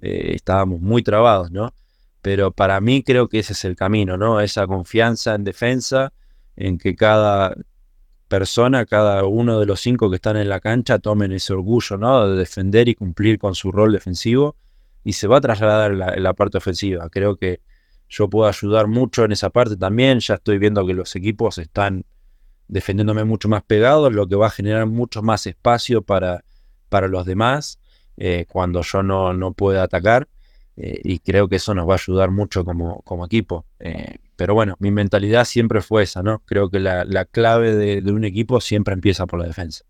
eh, estábamos muy trabados, ¿no? Pero para mí creo que ese es el camino, ¿no? Esa confianza en defensa, en que cada persona, cada uno de los cinco que están en la cancha tomen ese orgullo, ¿no? De defender y cumplir con su rol defensivo y se va a trasladar en la, parte ofensiva. Creo que yo puedo ayudar mucho en esa parte también. Ya estoy viendo que los equipos están defendiéndome mucho más pegados, lo que va a generar mucho más espacio para, para los demás eh, cuando yo no, no pueda atacar. Eh, y creo que eso nos va a ayudar mucho como, como equipo. Eh, pero bueno, mi mentalidad siempre fue esa, ¿no? Creo que la, la clave de, un equipo siempre empieza por la defensa.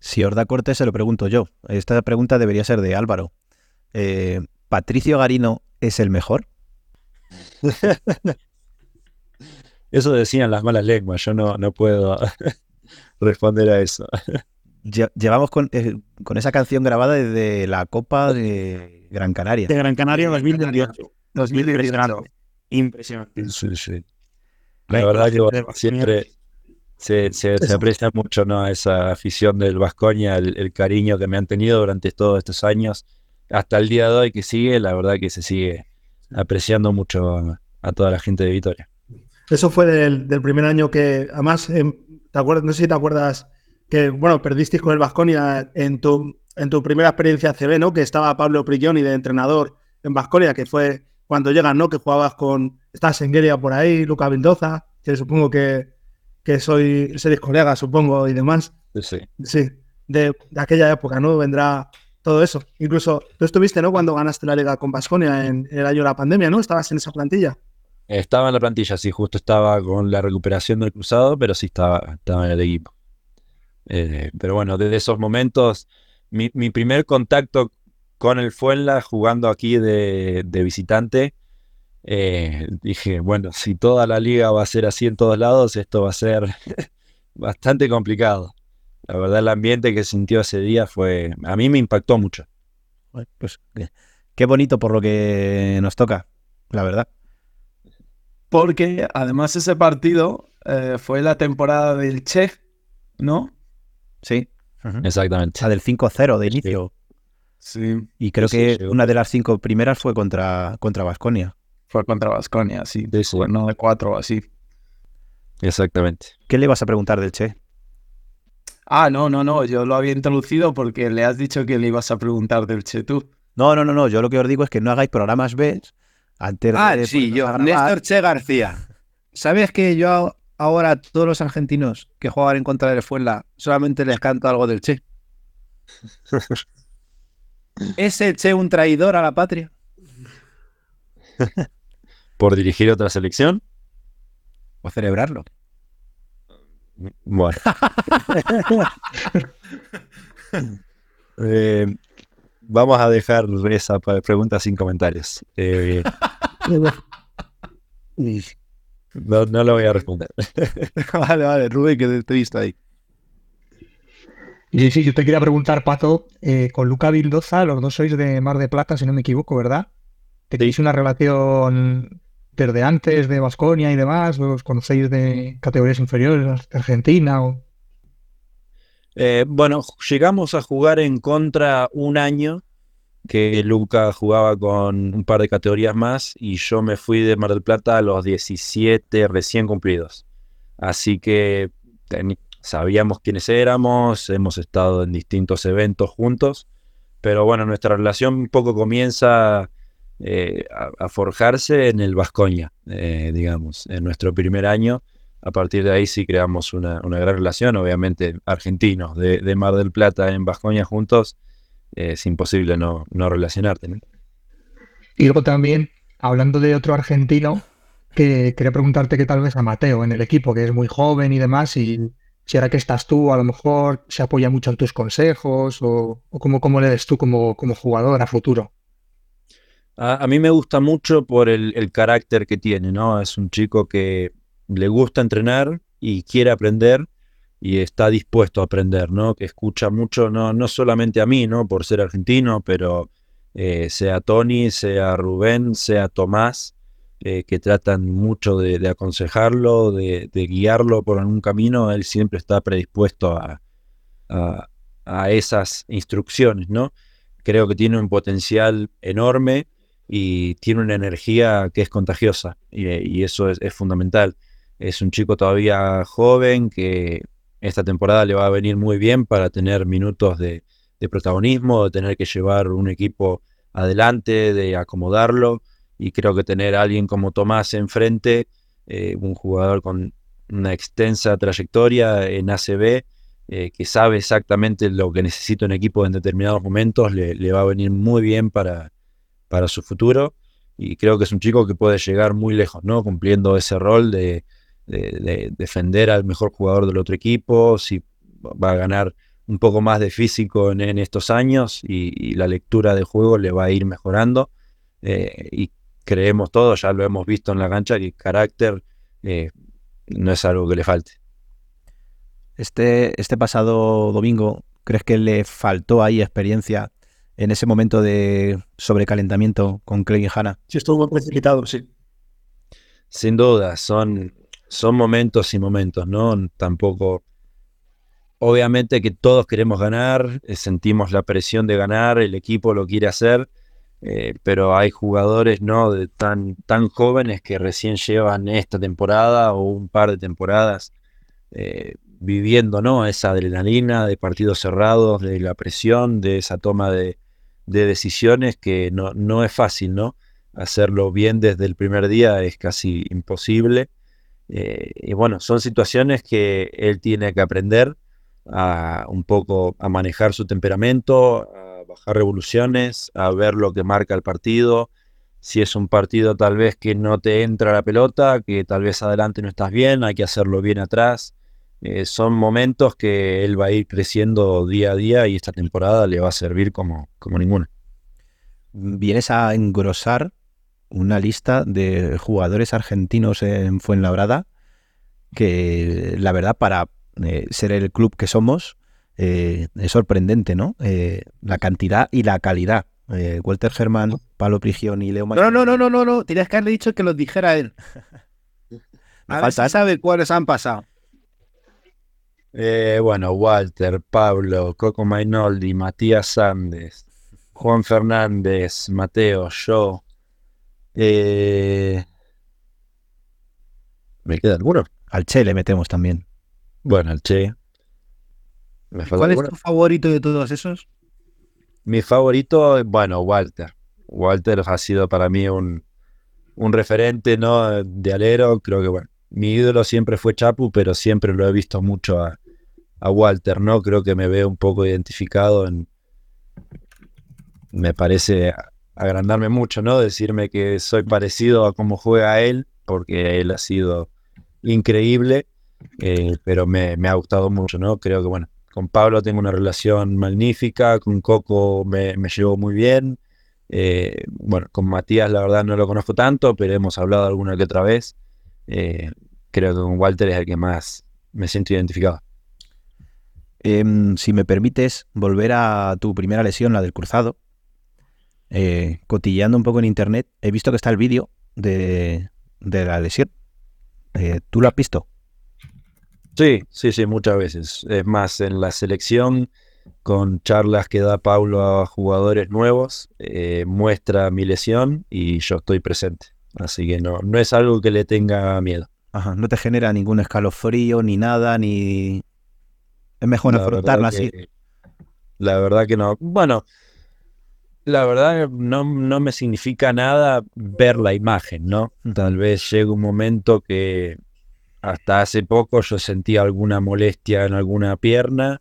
Si os da corte, se lo pregunto yo. Esta pregunta debería ser de Álvaro. ¿Patricio Garino es el mejor? [LAUGHS] eso decían las malas lenguas, yo no, no puedo [LAUGHS] responder a eso llevamos eh, con, esa canción grabada desde la Copa de Gran Canaria. De Gran Canaria 2018. 2018. Impresionante. Sí, sí. La verdad que siempre se, aprecia mucho ¿no? esa afición del Vascoña, el, cariño que me han tenido durante todos estos años, hasta el día de hoy que sigue, la verdad que se sigue apreciando mucho a, toda la gente de Vitoria. Eso fue del, primer año que, además, em, ¿te acuerdas? no sé si te acuerdas que, bueno, perdisteis con el Vasconia en tu, en tu primera experiencia CB, ¿no? Que estaba Pablo Prigioni de entrenador en Vasconia, que fue cuando llegan, ¿no? Que jugabas con, estás en Gueria por ahí, Luca Vildoza, que supongo que, que soy, seréis colegas, supongo, y demás. Sí. Sí, de, aquella época, ¿no? Vendrá todo eso. Incluso tú estuviste, ¿no? Cuando ganaste la liga con Vasconia en, el año de la pandemia, ¿no? Estabas en esa plantilla. Estaba en la plantilla, sí, justo estaba con la recuperación del cruzado, pero sí estaba, estaba en el equipo. Eh, pero bueno, desde esos momentos, mi, primer contacto con el Fuenla jugando aquí de, visitante, eh, dije, bueno, si toda la liga va a ser así en todos lados, esto va a ser [LAUGHS] bastante complicado. La verdad, el ambiente que sintió ese día fue, a mí me impactó mucho. Pues qué bonito por lo que nos toca, la verdad. Porque además ese partido eh, fue la temporada del Che, ¿no? Sí. Exactamente. O sea, del 5-0 de inicio. Sí. Y creo que una de las cinco primeras fue contra contra Vasconia. Fue contra Vasconia, sí. De no de cuatro o así. Exactamente. ¿Qué le vas a preguntar del Che? Ah, no, no, no. Yo lo había introducido porque le has dicho que le ibas a preguntar del Che tú. No, no, no, no. Yo lo que os digo es que no hagáis programas B antes ah, sí, yo. Néstor Che García. ¿Sabes que yo ahora todos los argentinos que juegan en contra del Fuenla solamente les canto algo del Che. [LAUGHS] ¿Es el Che un traidor a la patria? ¿Por dirigir otra selección? ¿O celebrarlo? Bueno. [LAUGHS] Eh, vamos a dejar esa pregunta sin comentarios. Eh, no, no lo voy a responder. [LAUGHS] vale, vale, Rubén, que te he visto ahí. Y sí, yo te quería preguntar, Pato, eh, con Luca Vildoza, los dos sois de Mar de Plata, si no me equivoco, ¿verdad? ¿Tenéis una relación desde antes de Vasconia y demás? ¿Os conocéis de categorías inferiores de Argentina? O... Eh, bueno, llegamos a jugar en contra un año que Luca jugaba con un par de categorías más y yo me fui de Mar del Plata a los 17 recién cumplidos. Así que sabíamos quiénes éramos, hemos estado en distintos eventos juntos, pero bueno, nuestra relación un poco comienza eh, a, forjarse en el Vascoña, eh, digamos, en nuestro primer año. A partir de ahí sí creamos una, gran relación, obviamente argentinos de, de Mar del Plata en Vascoña juntos es imposible no, relacionarte. Y luego también, hablando de otro argentino, que quería preguntarte qué tal ves a Mateo en el equipo, que es muy joven y demás, y si ahora que estás tú, a lo mejor se apoya mucho en tus consejos o, o cómo, cómo le ves tú como, como jugador a futuro. A, mí me gusta mucho por el, carácter que tiene, ¿no? Es un chico que le gusta entrenar y quiere aprender y está dispuesto a aprender, ¿no? Que escucha mucho, no, no solamente a mí, ¿no? Por ser argentino, pero eh, sea Tony, sea Rubén, sea Tomás, eh, que tratan mucho de, aconsejarlo, de, guiarlo por algún camino, él siempre está predispuesto a- a esas instrucciones, ¿no? Creo que tiene un potencial enorme y tiene una energía que es contagiosa y, y eso es, fundamental. Es un chico todavía joven que esta temporada le va a venir muy bien para tener minutos de, protagonismo, de tener que llevar un equipo adelante, de acomodarlo y creo que tener a alguien como Tomás enfrente, eh, un jugador con una extensa trayectoria en ACB, eh, que sabe exactamente lo que necesita un equipo en determinados momentos, le va a venir muy bien para, para su futuro. Y creo que es un chico que puede llegar muy lejos, ¿no? Cumpliendo ese rol de, de- de defender al mejor jugador del otro equipo, si va a ganar un poco más de físico en, estos años y, y la lectura de juego le va a ir mejorando. Eh, y creemos todos, ya lo hemos visto en la cancha, que carácter eh, no es algo que le falte. Este, este pasado domingo, ¿crees que le faltó ahí experiencia en ese momento de sobrecalentamiento con Clegg y Hanna? Sí, estuvo muy precipitado, sí. Sin duda, son, son momentos y momentos, ¿no? Tampoco. Obviamente que todos queremos ganar, eh, sentimos la presión de ganar, el equipo lo quiere hacer, eh, pero hay jugadores, ¿no? De tan, tan jóvenes que recién llevan esta temporada o un par de temporadas eh, viviendo, ¿no? Esa adrenalina de partidos cerrados, de la presión, de esa toma de, de decisiones que no, no es fácil, ¿no? Hacerlo bien desde el primer día es casi imposible. Eh, y bueno, son situaciones que él tiene que aprender a un poco a manejar su temperamento, a bajar revoluciones, a ver lo que marca el partido. Si es un partido tal vez que no te entra la pelota, que tal vez adelante no estás bien, hay que hacerlo bien atrás. Eh, son momentos que él va a ir creciendo día a día y esta temporada le va a servir como, como ninguna. Vienes a engrosar una lista de jugadores argentinos en Fuenlabrada que la verdad para eh, ser el club que somos eh, es sorprendente, ¿no? Eh, la cantidad y la calidad. Eh, Walter Germán, Pablo Prigioni y Leo No, no, no, no, no, no. Tenías que haberle dicho que los dijera él. [LAUGHS] Me A ver faltan. si sabe cuáles han pasado. Eh, bueno, Walter, Pablo, Coco Mainoldi, Matías Sandes, Juan Fernández, Mateo, yo. eh, ¿Me queda alguno? Al Che le metemos también. Bueno, el Che. ¿Me falta ¿Cuál es tu favorito de todos esos? Mi favorito, bueno, Walter. Walter ha sido para mí un, un referente, ¿no? De alero. Creo que, bueno, mi ídolo siempre fue Chapu, pero siempre lo he visto mucho a, a Walter, ¿no? Creo que me veo un poco identificado en. Me parece agrandarme mucho, ¿no? Decirme que soy parecido a cómo juega él, porque él ha sido increíble, eh, pero me, me ha gustado mucho, ¿no? Creo que, bueno, con Pablo tengo una relación magnífica, con Coco me, me llevo muy bien. eh, bueno, con Matías la verdad no lo conozco tanto, pero hemos hablado alguna que otra vez. Eh, creo que con Walter es el que más me siento identificado. Em, si me permites volver a tu primera lesión, la del cruzado, eh, cotilleando un poco en internet, he visto que está el vídeo de, de la lesión. Eh, ¿Tú lo has visto? Sí, sí, sí, muchas veces. Es más, en la selección, con charlas que da Paulo a jugadores nuevos, eh, muestra mi lesión y yo estoy presente. Así que no, no es algo que le tenga miedo. Ajá, no te genera ningún escalofrío ni nada, ni... Es mejor verdad así. que- la verdad que no. Bueno, la verdad no, no me significa nada ver la imagen, ¿no? Tal vez llegue un momento que hasta hace poco yo sentía alguna molestia en alguna pierna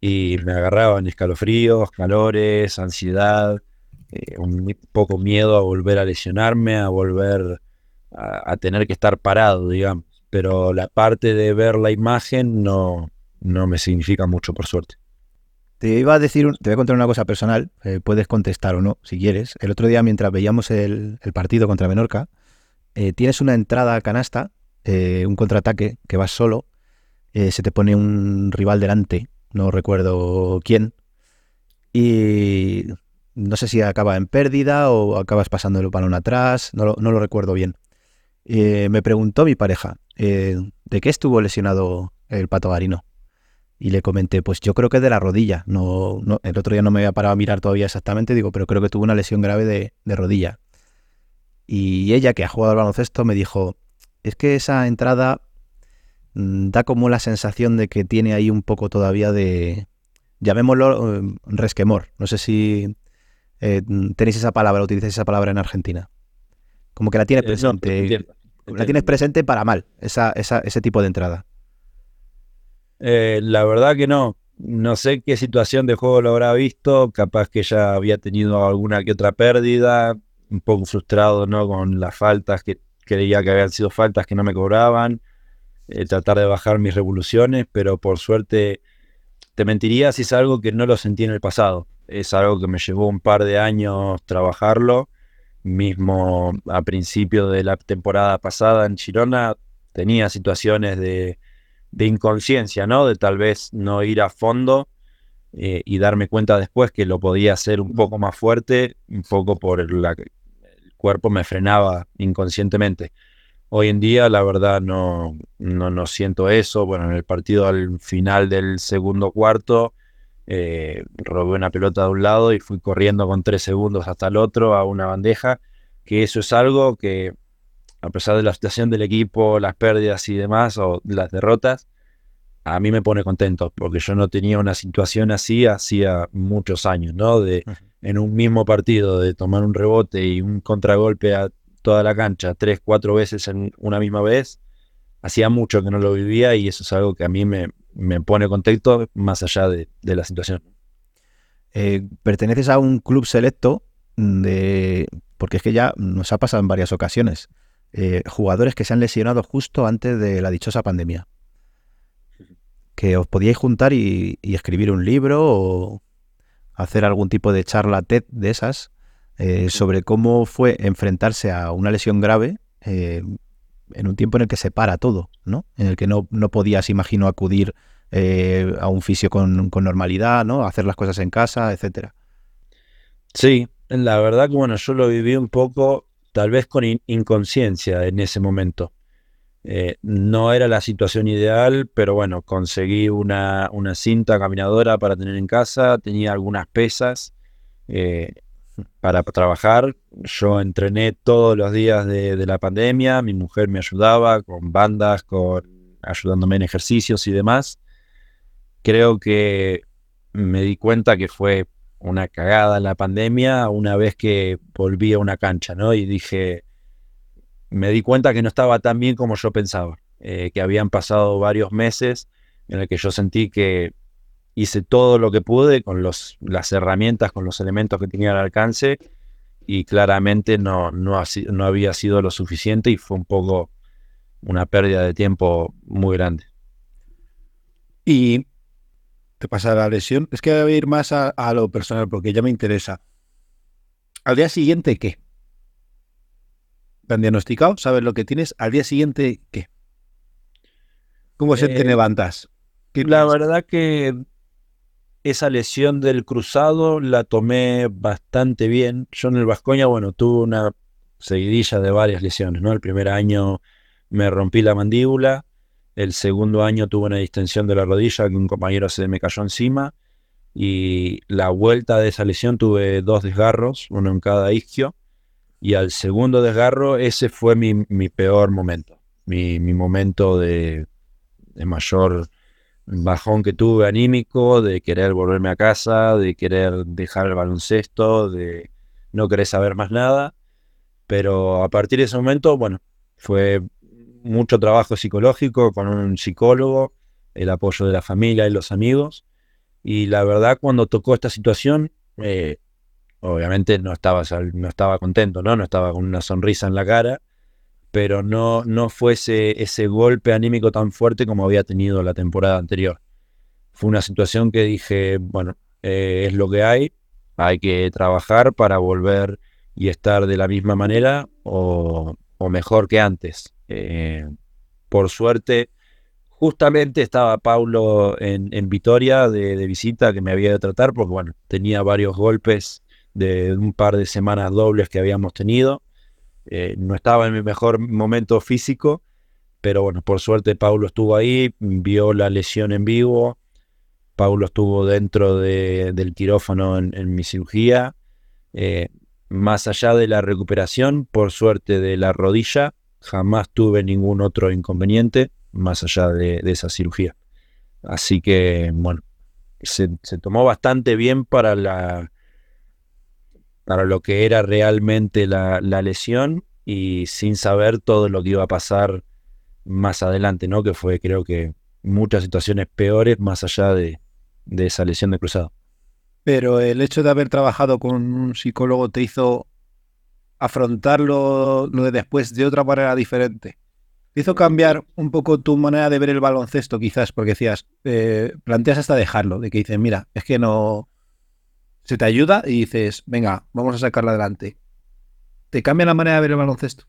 y me agarraban escalofríos, calores, ansiedad, eh, un poco miedo a volver a lesionarme, a volver a, a tener que estar parado, digamos. pero la parte de ver la imagen no, no me significa mucho, por suerte. Te iba a decir, te voy a contar una cosa personal, eh, puedes contestar o no, si quieres. El otro día, mientras veíamos el, partido contra Menorca, eh, tienes una entrada a canasta, eh, un contraataque, que vas solo, se te pone un rival delante, no recuerdo quién, y no sé si acaba en pérdida o acabas pasando el balón atrás, no lo, no lo recuerdo bien. Me preguntó mi pareja, ¿de qué estuvo lesionado el Pato Garino? Y le comenté, pues yo creo que de la rodilla. No, no, el otro día no me había parado a mirar todavía exactamente, digo, pero creo que tuvo una lesión grave de, de rodilla. Y ella, que ha jugado al baloncesto, me dijo, es que esa entrada mm, da como la sensación de que tiene ahí un poco todavía de, llamémoslo, eh, resquemor. No sé si eh, tenéis esa palabra, utilizáis esa palabra en Argentina. Como que la tienes Eh, no, presente. entiendo, la tienes presente para mal, esa, esa- ese tipo de entrada. Eh, la verdad que no. No sé qué situación de juego lo habrá visto. Capaz que ya había tenido alguna que otra pérdida. Un poco frustrado, ¿no? Con las faltas que creía que habían sido faltas que no me cobraban. eh, tratar de bajar mis revoluciones, pero por suerte te mentiría si es algo que no lo sentí en el pasado. Es algo que me llevó un par de años trabajarlo. Mismo a principio de la temporada pasada en Girona tenía situaciones de, de inconsciencia, ¿no? De tal vez no ir a fondo eh, y darme cuenta después que lo podía hacer un poco más fuerte, un poco por el, cuerpo me frenaba inconscientemente. Hoy en día, la verdad, no, no, no siento eso. Bueno, en el partido al final del segundo cuarto, eh, robé una pelota de un lado y fui corriendo con tres segundos hasta el otro a una bandeja, que eso es algo que, a pesar de la situación del equipo, las pérdidas y demás, o las derrotas, a mí me pone contento, porque yo no tenía una situación así hacía muchos años, ¿no? De en un mismo partido, de tomar un rebote y un contragolpe a toda la cancha tres, cuatro veces en una misma vez, hacía mucho que no lo vivía y eso es algo que a mí me, me pone contento más allá de, de la situación. Eh, perteneces a un club selecto de. Porque es que ya nos ha pasado en varias ocasiones. Eh, jugadores que se han lesionado justo antes de la dichosa pandemia. Que os podíais juntar y, y escribir un libro o hacer algún tipo de charla TED de esas eh, sobre cómo fue enfrentarse a una lesión grave eh, en un tiempo en el que se para todo, ¿no? En el que no, no podías, imagino, acudir eh, a un fisio con, con normalidad, ¿no? Hacer las cosas en casa, etcétera. Sí, la verdad que bueno, yo lo viví un poco, tal vez con in- inconsciencia en ese momento. Eh, no era la situación ideal, pero bueno, conseguí una, una cinta caminadora para tener en casa, tenía algunas pesas eh, para trabajar. Yo entrené todos los días de, de la pandemia, mi mujer me ayudaba con bandas, con ayudándome en ejercicios y demás. Creo que me di cuenta que fue una cagada la pandemia una vez que volví a una cancha, ¿no? Y dije, me di cuenta que no estaba tan bien como yo pensaba, eh, que habían pasado varios meses en el que yo sentí que hice todo lo que pude con los, las herramientas, con los elementos que tenía al alcance y claramente no, no, no había sido lo suficiente y fue un poco una pérdida de tiempo muy grande. Y te pasa la lesión. Es que voy a ir más a, a lo personal porque ya me interesa. Al día siguiente, ¿qué? ¿Te han diagnosticado? ¿Sabes lo que tienes? Al día siguiente, ¿qué? ¿Cómo se te Eh, levantas? ¿Qué La piensas? verdad que esa lesión del cruzado la tomé bastante bien. Yo en el Vascoña, bueno, tuve una seguidilla de varias lesiones, ¿no? El primer año me rompí la mandíbula, el segundo año tuve una distensión de la rodilla que un compañero se me cayó encima y la vuelta de esa lesión tuve dos desgarros, uno en cada isquio y al segundo desgarro ese fue mi, peor momento, mi, momento de mayor bajón que tuve anímico, de querer volverme a casa, de querer dejar el baloncesto, de no querer saber más nada. Pero a partir de ese momento, bueno, fue mucho trabajo psicológico con un psicólogo, el apoyo de la familia y los amigos. Y la verdad, cuando tocó esta situación, eh, obviamente no estaba, no estaba contento, ¿no? No estaba con una sonrisa en la cara, pero no, no fuese ese golpe anímico tan fuerte como había tenido la temporada anterior. Fue una situación que dije, bueno, eh, es lo que hay, hay que trabajar para volver y estar de la misma manera o, o mejor que antes. Eh, por suerte, justamente estaba Paulo en, en Vitoria de, de, visita que me había de tratar, porque bueno, tenía varios golpes de un par de semanas dobles que habíamos tenido. Eh, no estaba en mi mejor momento físico, pero bueno, por suerte Paulo estuvo ahí, vio la lesión en vivo. Paulo estuvo dentro de, del quirófano en, en mi cirugía. Eh, más allá de la recuperación, por suerte de la rodilla, jamás tuve ningún otro inconveniente más allá de, esa cirugía. Así que, bueno, se, tomó bastante bien para lo que era realmente la, lesión y sin saber todo lo que iba a pasar más adelante, ¿no? Que fue creo que muchas situaciones peores más allá de esa lesión de cruzado. Pero el hecho de haber trabajado con un psicólogo te hizo afrontarlo lo de después de otra manera diferente. Te hizo cambiar un poco tu manera de ver el baloncesto, quizás, porque decías, eh, planteas hasta dejarlo, de que dices, mira, es que no. Se te ayuda y dices, venga, vamos a sacarla adelante. ¿Te cambia la manera de ver el baloncesto?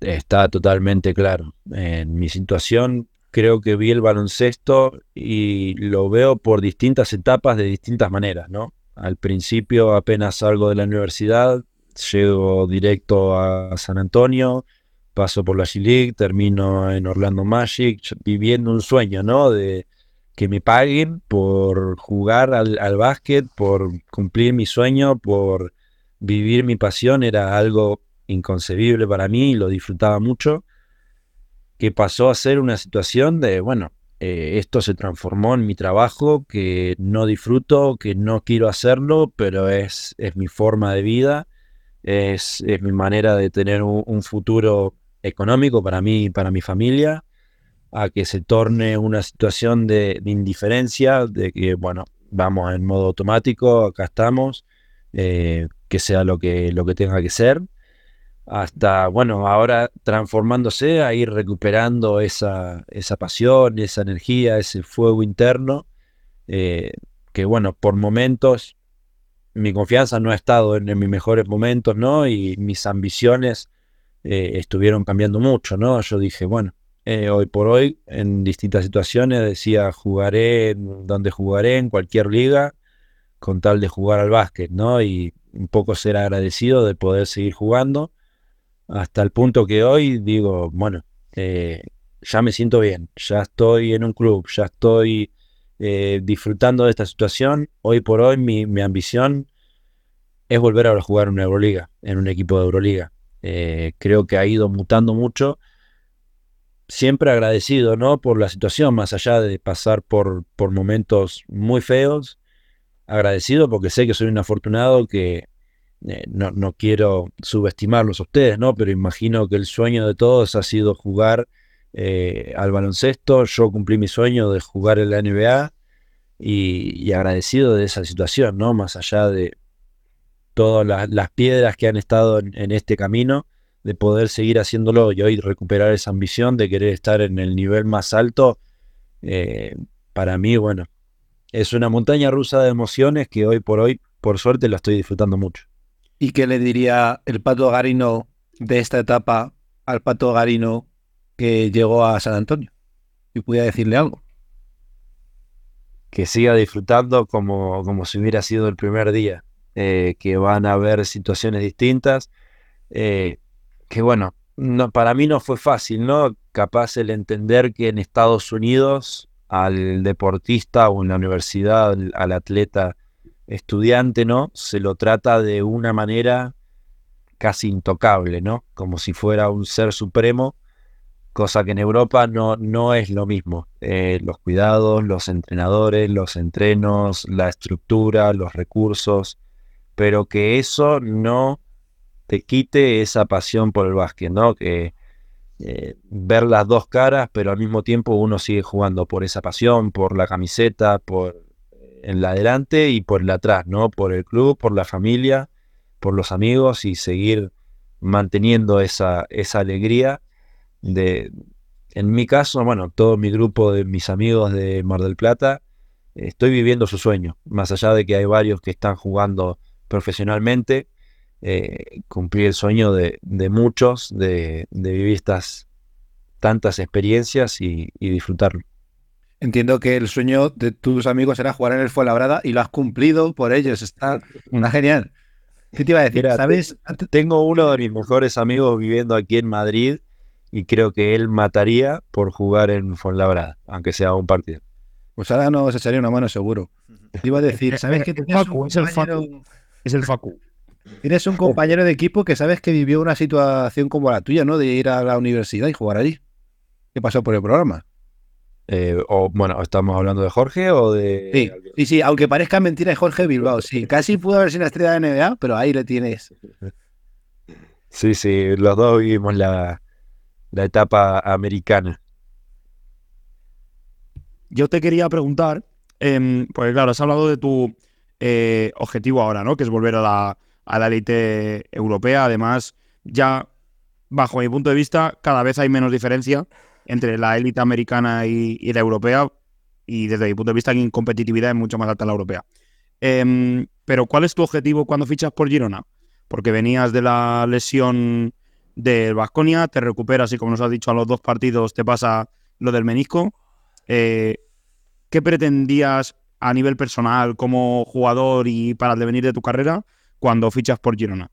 Está totalmente claro. En mi situación, creo que vi el baloncesto y lo veo por distintas etapas de distintas maneras, ¿no? Al principio apenas salgo de la universidad, llego directo a San Antonio, paso por la G-League, termino en Orlando Magic, viviendo un sueño, ¿no? De que me paguen por jugar al, al básquet, por cumplir mi sueño, por vivir mi pasión, era algo inconcebible para mí y lo disfrutaba mucho, que pasó a ser una situación de, bueno, eh, esto se transformó en mi trabajo, que no disfruto, que no quiero hacerlo, pero es, es mi forma de vida, es, es mi manera de tener un, futuro económico para mí y para mi familia, a que se torne una situación de, de indiferencia, de que, bueno, vamos en modo automático, acá estamos, eh, que sea lo que, lo que tenga que ser hasta, bueno, ahora transformándose a ir recuperando esa, esa pasión, esa energía, ese fuego interno, eh, que bueno, por momentos mi confianza no ha estado en, mis mejores momentos, ¿no? Y mis ambiciones eh, estuvieron cambiando mucho, ¿no? Yo dije, bueno, eh, hoy por hoy, en distintas situaciones, decía, jugaré donde jugaré, en cualquier liga, con tal de jugar al básquet, ¿no? Y un poco ser agradecido de poder seguir jugando hasta el punto que hoy digo, bueno, eh, ya me siento bien, ya estoy en un club, ya estoy eh, disfrutando de esta situación. Hoy por hoy mi, mi, ambición es volver a jugar en una Euroliga, en un equipo de Euroliga. Eh, creo que ha ido mutando mucho. Siempre agradecido, ¿no? Por la situación, más allá de pasar por, por momentos muy feos. Agradecido porque sé que soy un afortunado que eh, no, no, quiero subestimarlos a ustedes, ¿no? Pero imagino que el sueño de todos ha sido jugar eh, al baloncesto. Yo cumplí mi sueño de jugar en la NBA y, agradecido de esa situación, ¿no? Más allá de todas las, piedras que han estado en, en, este camino, de poder seguir haciéndolo y hoy recuperar esa ambición de querer estar en el nivel más alto. Eh, para mí, bueno, es una montaña rusa de emociones que hoy por hoy, por suerte, la estoy disfrutando mucho. ¿Y qué le diría el Pato Garino de esta etapa al Pato Garino que llegó a San Antonio? Y pudiera decirle algo. Que siga disfrutando como, como si hubiera sido el primer día. Eh, que van a haber situaciones distintas. Eh, que bueno, no, para mí no fue fácil, ¿no? Capaz el entender que en Estados Unidos al deportista o en la universidad, al, al atleta, estudiante, ¿no? Se lo trata de una manera casi intocable, ¿no? Como si fuera un ser supremo, cosa que en Europa no, no es lo mismo. Eh, los cuidados, los entrenadores, los entrenos, la estructura, los recursos, pero que eso no te quite esa pasión por el básquet, ¿no? Que eh, ver las dos caras, pero al mismo tiempo uno sigue jugando por esa pasión, por la camiseta, por en la adelante y por la atrás, ¿no? Por el club, por la familia, por los amigos y seguir manteniendo esa, esa alegría de, en mi caso, bueno, todo mi grupo de mis amigos de Mar del Plata, estoy viviendo su sueño, más allá de que hay varios que están jugando profesionalmente, eh, cumplir el sueño de, de muchos, de, de, vivir estas tantas experiencias y, y, disfrutarlo. Entiendo que el sueño de tus amigos era jugar en el Fuenlabrada y lo has cumplido por ellos, está una genial. ¿Qué te iba a decir? Mira, ¿Sabes? Tengo uno de mis mejores amigos viviendo aquí en Madrid y creo que él mataría por jugar en Fuenlabrada, aunque sea un partido. Pues ahora nos echaría una mano seguro. Te iba a decir, [LAUGHS] ¿sabes que tenías Facu, es el Facu. Es el Facu. Tienes un compañero de equipo que sabes que vivió una situación como la tuya, ¿no? De ir a la universidad y jugar allí. ¿Qué pasó por el programa? Eh, o bueno, ¿estamos hablando de Jorge o de.? Sí, sí, sí, aunque parezca mentira, es Jorge Bilbao. Sí, casi pudo haber sido una estrella de NBA, pero ahí lo tienes. [LAUGHS] Sí, sí, los dos vivimos la, la etapa americana. Yo te quería preguntar, eh, porque claro, has hablado de tu eh, objetivo ahora, ¿no? Que es volver a la, a la élite europea. Además, ya bajo mi punto de vista, cada vez hay menos diferencia entre la élite americana y, la europea. Y desde mi punto de vista, en competitividad es mucho más alta la europea. Eh, pero, ¿cuál es tu objetivo cuando fichas por Girona? Porque venías de la lesión del Vasconia, te recuperas y, como nos has dicho, a los dos partidos te pasa lo del menisco. Eh, ¿Qué pretendías a nivel personal como jugador y para el devenir de tu carrera cuando fichas por Girona?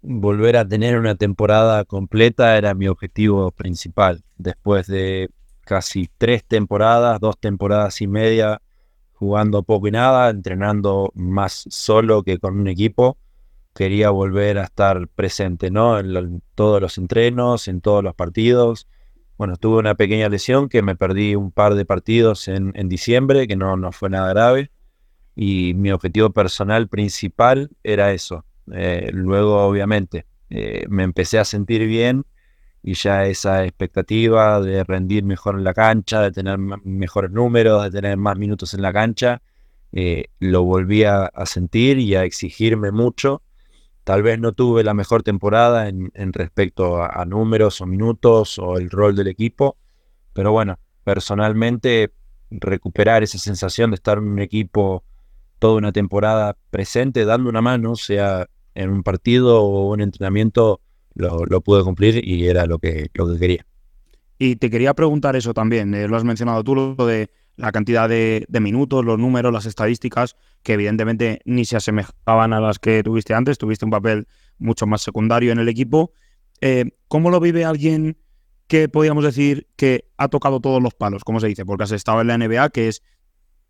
Volver a tener una temporada completa era mi objetivo principal. Después de casi tres temporadas, dos temporadas y media, jugando poco y nada, entrenando más solo que con un equipo, quería volver a estar presente, ¿no? En, todos los entrenos, en todos los partidos. Bueno, tuve una pequeña lesión que me perdí un par de partidos en, en diciembre, que no, no fue nada grave y mi objetivo personal principal era eso. Eh, luego, obviamente, eh, me empecé a sentir bien y ya esa expectativa de rendir mejor en la cancha, de tener mejores números, de tener más minutos en la cancha, eh, lo volví a, sentir y a exigirme mucho. Tal vez no tuve la mejor temporada en, en respecto a, a números o minutos o el rol del equipo, pero bueno, personalmente recuperar esa sensación de estar en un equipo toda una temporada presente, dando una mano, sea en un partido o un entrenamiento, lo, lo pude cumplir y era lo que, lo que quería. Y te quería preguntar eso también, eh, lo has mencionado tú, lo de la cantidad de, minutos, los números, las estadísticas, que evidentemente ni se asemejaban a las que tuviste antes, tuviste un papel mucho más secundario en el equipo. Eh, ¿Cómo lo vive alguien que podríamos decir que ha tocado todos los palos, como se dice? Porque has estado en la NBA, que es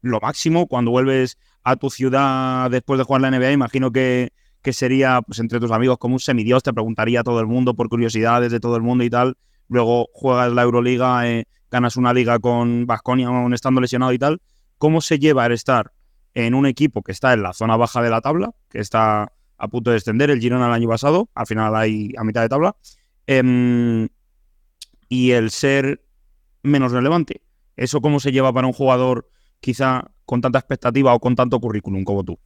lo máximo, cuando vuelves a tu ciudad después de jugar la NBA, imagino que, que sería pues, entre tus amigos como un semidios, te preguntaría a todo el mundo por curiosidades de todo el mundo y tal. Luego juegas la Euroliga, eh, ganas una liga con Vasconia aún estando lesionado y tal. ¿Cómo se lleva el estar en un equipo que está en la zona baja de la tabla, que está a punto de descender el Girona el año pasado, al final hay a mitad de tabla, eh, y el ser menos relevante? ¿Eso cómo se lleva para un jugador quizá con tanta expectativa o con tanto currículum como tú?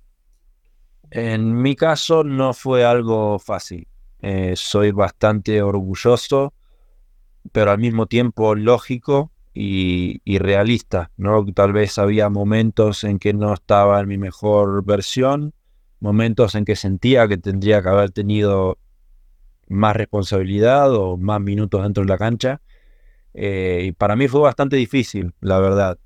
En mi caso no fue algo fácil. Eh, soy bastante orgulloso, pero al mismo tiempo lógico y, realista, ¿no? Tal vez había momentos en que no estaba en mi mejor versión, momentos en que sentía que tendría que haber tenido más responsabilidad o más minutos dentro de la cancha. Eh, y para mí fue bastante difícil, la verdad.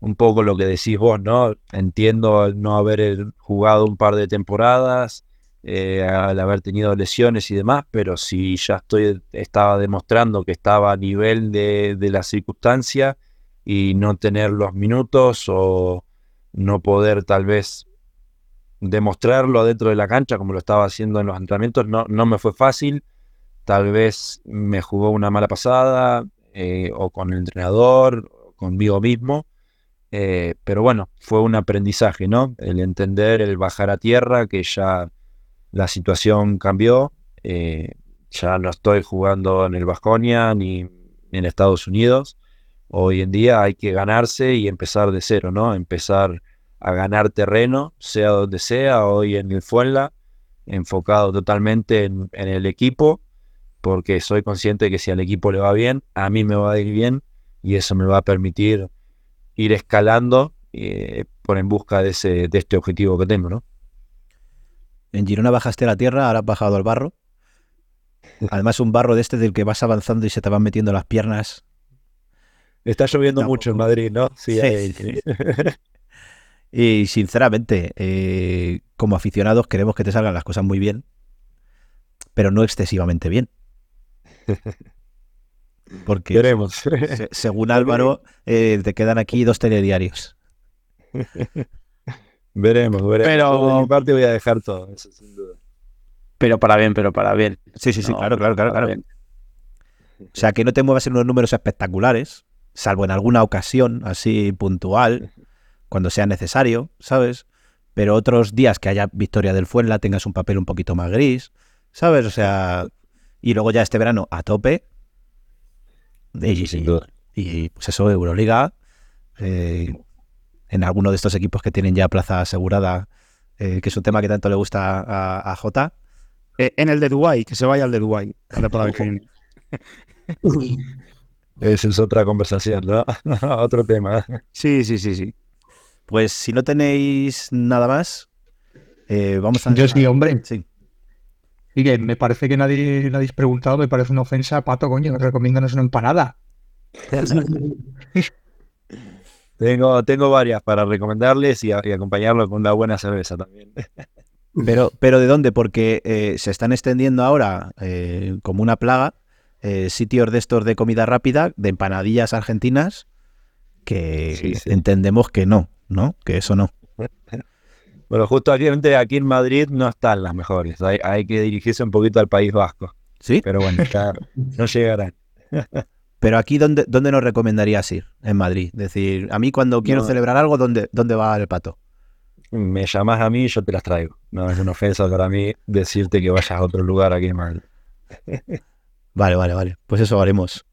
Un poco lo que decís vos, ¿no? Entiendo no haber jugado un par de temporadas, eh, al haber tenido lesiones y demás, pero si ya estoy, estaba demostrando que estaba a nivel de, de la circunstancia y no tener los minutos o no poder tal vez demostrarlo dentro de la cancha como lo estaba haciendo en los entrenamientos, no, no me fue fácil. Tal vez me jugó una mala pasada eh, o con el entrenador, conmigo mismo eh, pero bueno, fue un aprendizaje, ¿no? El entender, el bajar a tierra, que ya la situación cambió. Eh, ya no estoy jugando en el Vasconia ni en Estados Unidos. Hoy en día hay que ganarse y empezar de cero, ¿no? Empezar a ganar terreno, sea donde sea, hoy en el Fuenla, enfocado totalmente en, en el equipo, porque soy consciente que si al equipo le va bien, a mí me va a ir bien y eso me va a permitir ir escalando eh, por en busca de, ese, de este objetivo que tengo, ¿no? En Girona bajaste a la tierra, ahora has bajado al barro. Además, un barro de este del que vas avanzando y se te van metiendo las piernas. Está lloviendo Tampoco. mucho en Madrid, ¿no? Sí. ahí- Y sinceramente, eh, como aficionados queremos que te salgan las cosas muy bien, pero no excesivamente bien. [LAUGHS] Porque Veremos. se- [LAUGHS] según Álvaro, eh, te quedan aquí dos telediarios. [LAUGHS] veremos, veremos. Pero- Por mi parte voy a dejar todo, eso sin duda. Pero para bien, pero para bien. Sí, sí, sí, No, claro, claro, claro, claro. bien. O sea, que no te muevas en unos números espectaculares, salvo en alguna ocasión así puntual, cuando sea necesario, ¿sabes? Pero otros días que haya victoria del Fuenla tengas un papel un poquito más gris, ¿sabes? O sea, y luego ya este verano a tope. Y, Sin duda. y, pues eso, Euroliga, eh, en alguno de estos equipos que tienen ya plaza asegurada, eh, que es un tema que tanto le gusta a, a Jota. Eh, en el de Dubai, que se vaya al de [LAUGHS] viene. Esa es otra conversación, ¿no? [LAUGHS] Otro tema. Sí, sí, sí, sí. Pues si no tenéis nada más, eh, vamos a... Yo sí, hombre. Sí. Y que me parece que nadie, habéis preguntado, me parece una ofensa, Pato, coño, recomiéndanos una empanada. [LAUGHS] Tengo, tengo varias para recomendarles y, a- y acompañarlo con una buena cerveza también. [LAUGHS] Pero, pero ¿de dónde? Porque eh, se están extendiendo ahora eh, como una plaga eh, sitios de estos de comida rápida, de empanadillas argentinas, que Sí, sí. entendemos que no, ¿no? Que eso no. [LAUGHS] Bueno, justo aquí, aquí en Madrid no están las mejores. Hay, hay que dirigirse un poquito al País Vasco. ¿Sí? Pero bueno, no llegarán. [LAUGHS] Pero aquí, ¿dónde, dónde nos recomendarías ir? En Madrid. Es decir, a mí cuando quiero No. celebrar algo, ¿dónde, ¿dónde va el pato? Me llamas a mí y yo te las traigo. No es una ofensa para mí decirte que vayas a otro lugar aquí en Madrid. [LAUGHS] Vale, vale, vale. Pues eso haremos.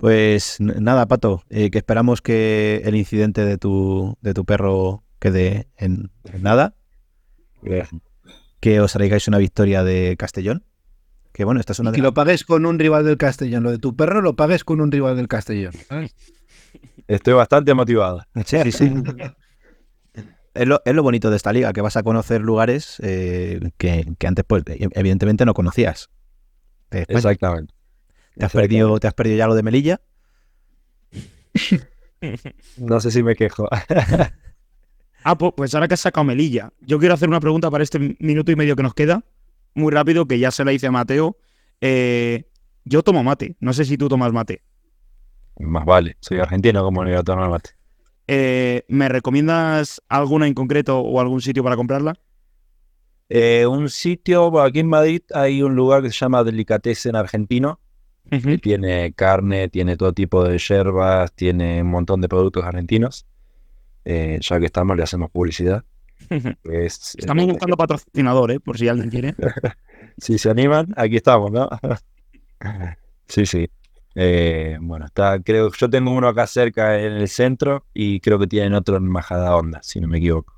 Pues nada, Pato, eh, que esperamos que el incidente de tu, de tu perro quede en, en nada, que os traigáis una victoria de Castellón. Que bueno, esta es una Y de que lo pagues con un rival del Castellón. Lo de tu perro lo pagues con un rival del Castellón. ¿sabes? Estoy bastante motivado. Sí, [LAUGHS] sí, sí. Es lo, es lo bonito de esta liga, que vas a conocer lugares eh, que, que antes, pues, e- evidentemente no conocías. Exactamente. ¿Te has, perdido, ¿Te has perdido ya lo de Melilla? No sé si me quejo. [LAUGHS] Ah, pu- pues ahora que has sacado Melilla, yo quiero hacer una pregunta para este minuto y medio que nos queda, muy rápido, que ya se la hice a Mateo. Eh, yo tomo mate, no sé si tú tomas mate. Más vale, soy argentino como no iba a tomar mate. Eh, ¿Me recomiendas alguna en concreto o algún sitio para comprarla? Eh, un sitio, aquí en Madrid hay un lugar que se llama Delicatessen Argentino, que tiene carne, tiene todo tipo de yerbas, tiene un montón de productos argentinos. Eh, ya que estamos, le hacemos publicidad. [LAUGHS] Es- Estamos buscando patrocinador, ¿eh? por si alguien quiere. [LAUGHS] Si se animan, aquí estamos, ¿no? [LAUGHS] Sí, sí. Eh, bueno, está, creo, yo tengo uno acá cerca en el centro y creo que tienen otro en Majada Honda, si no me equivoco.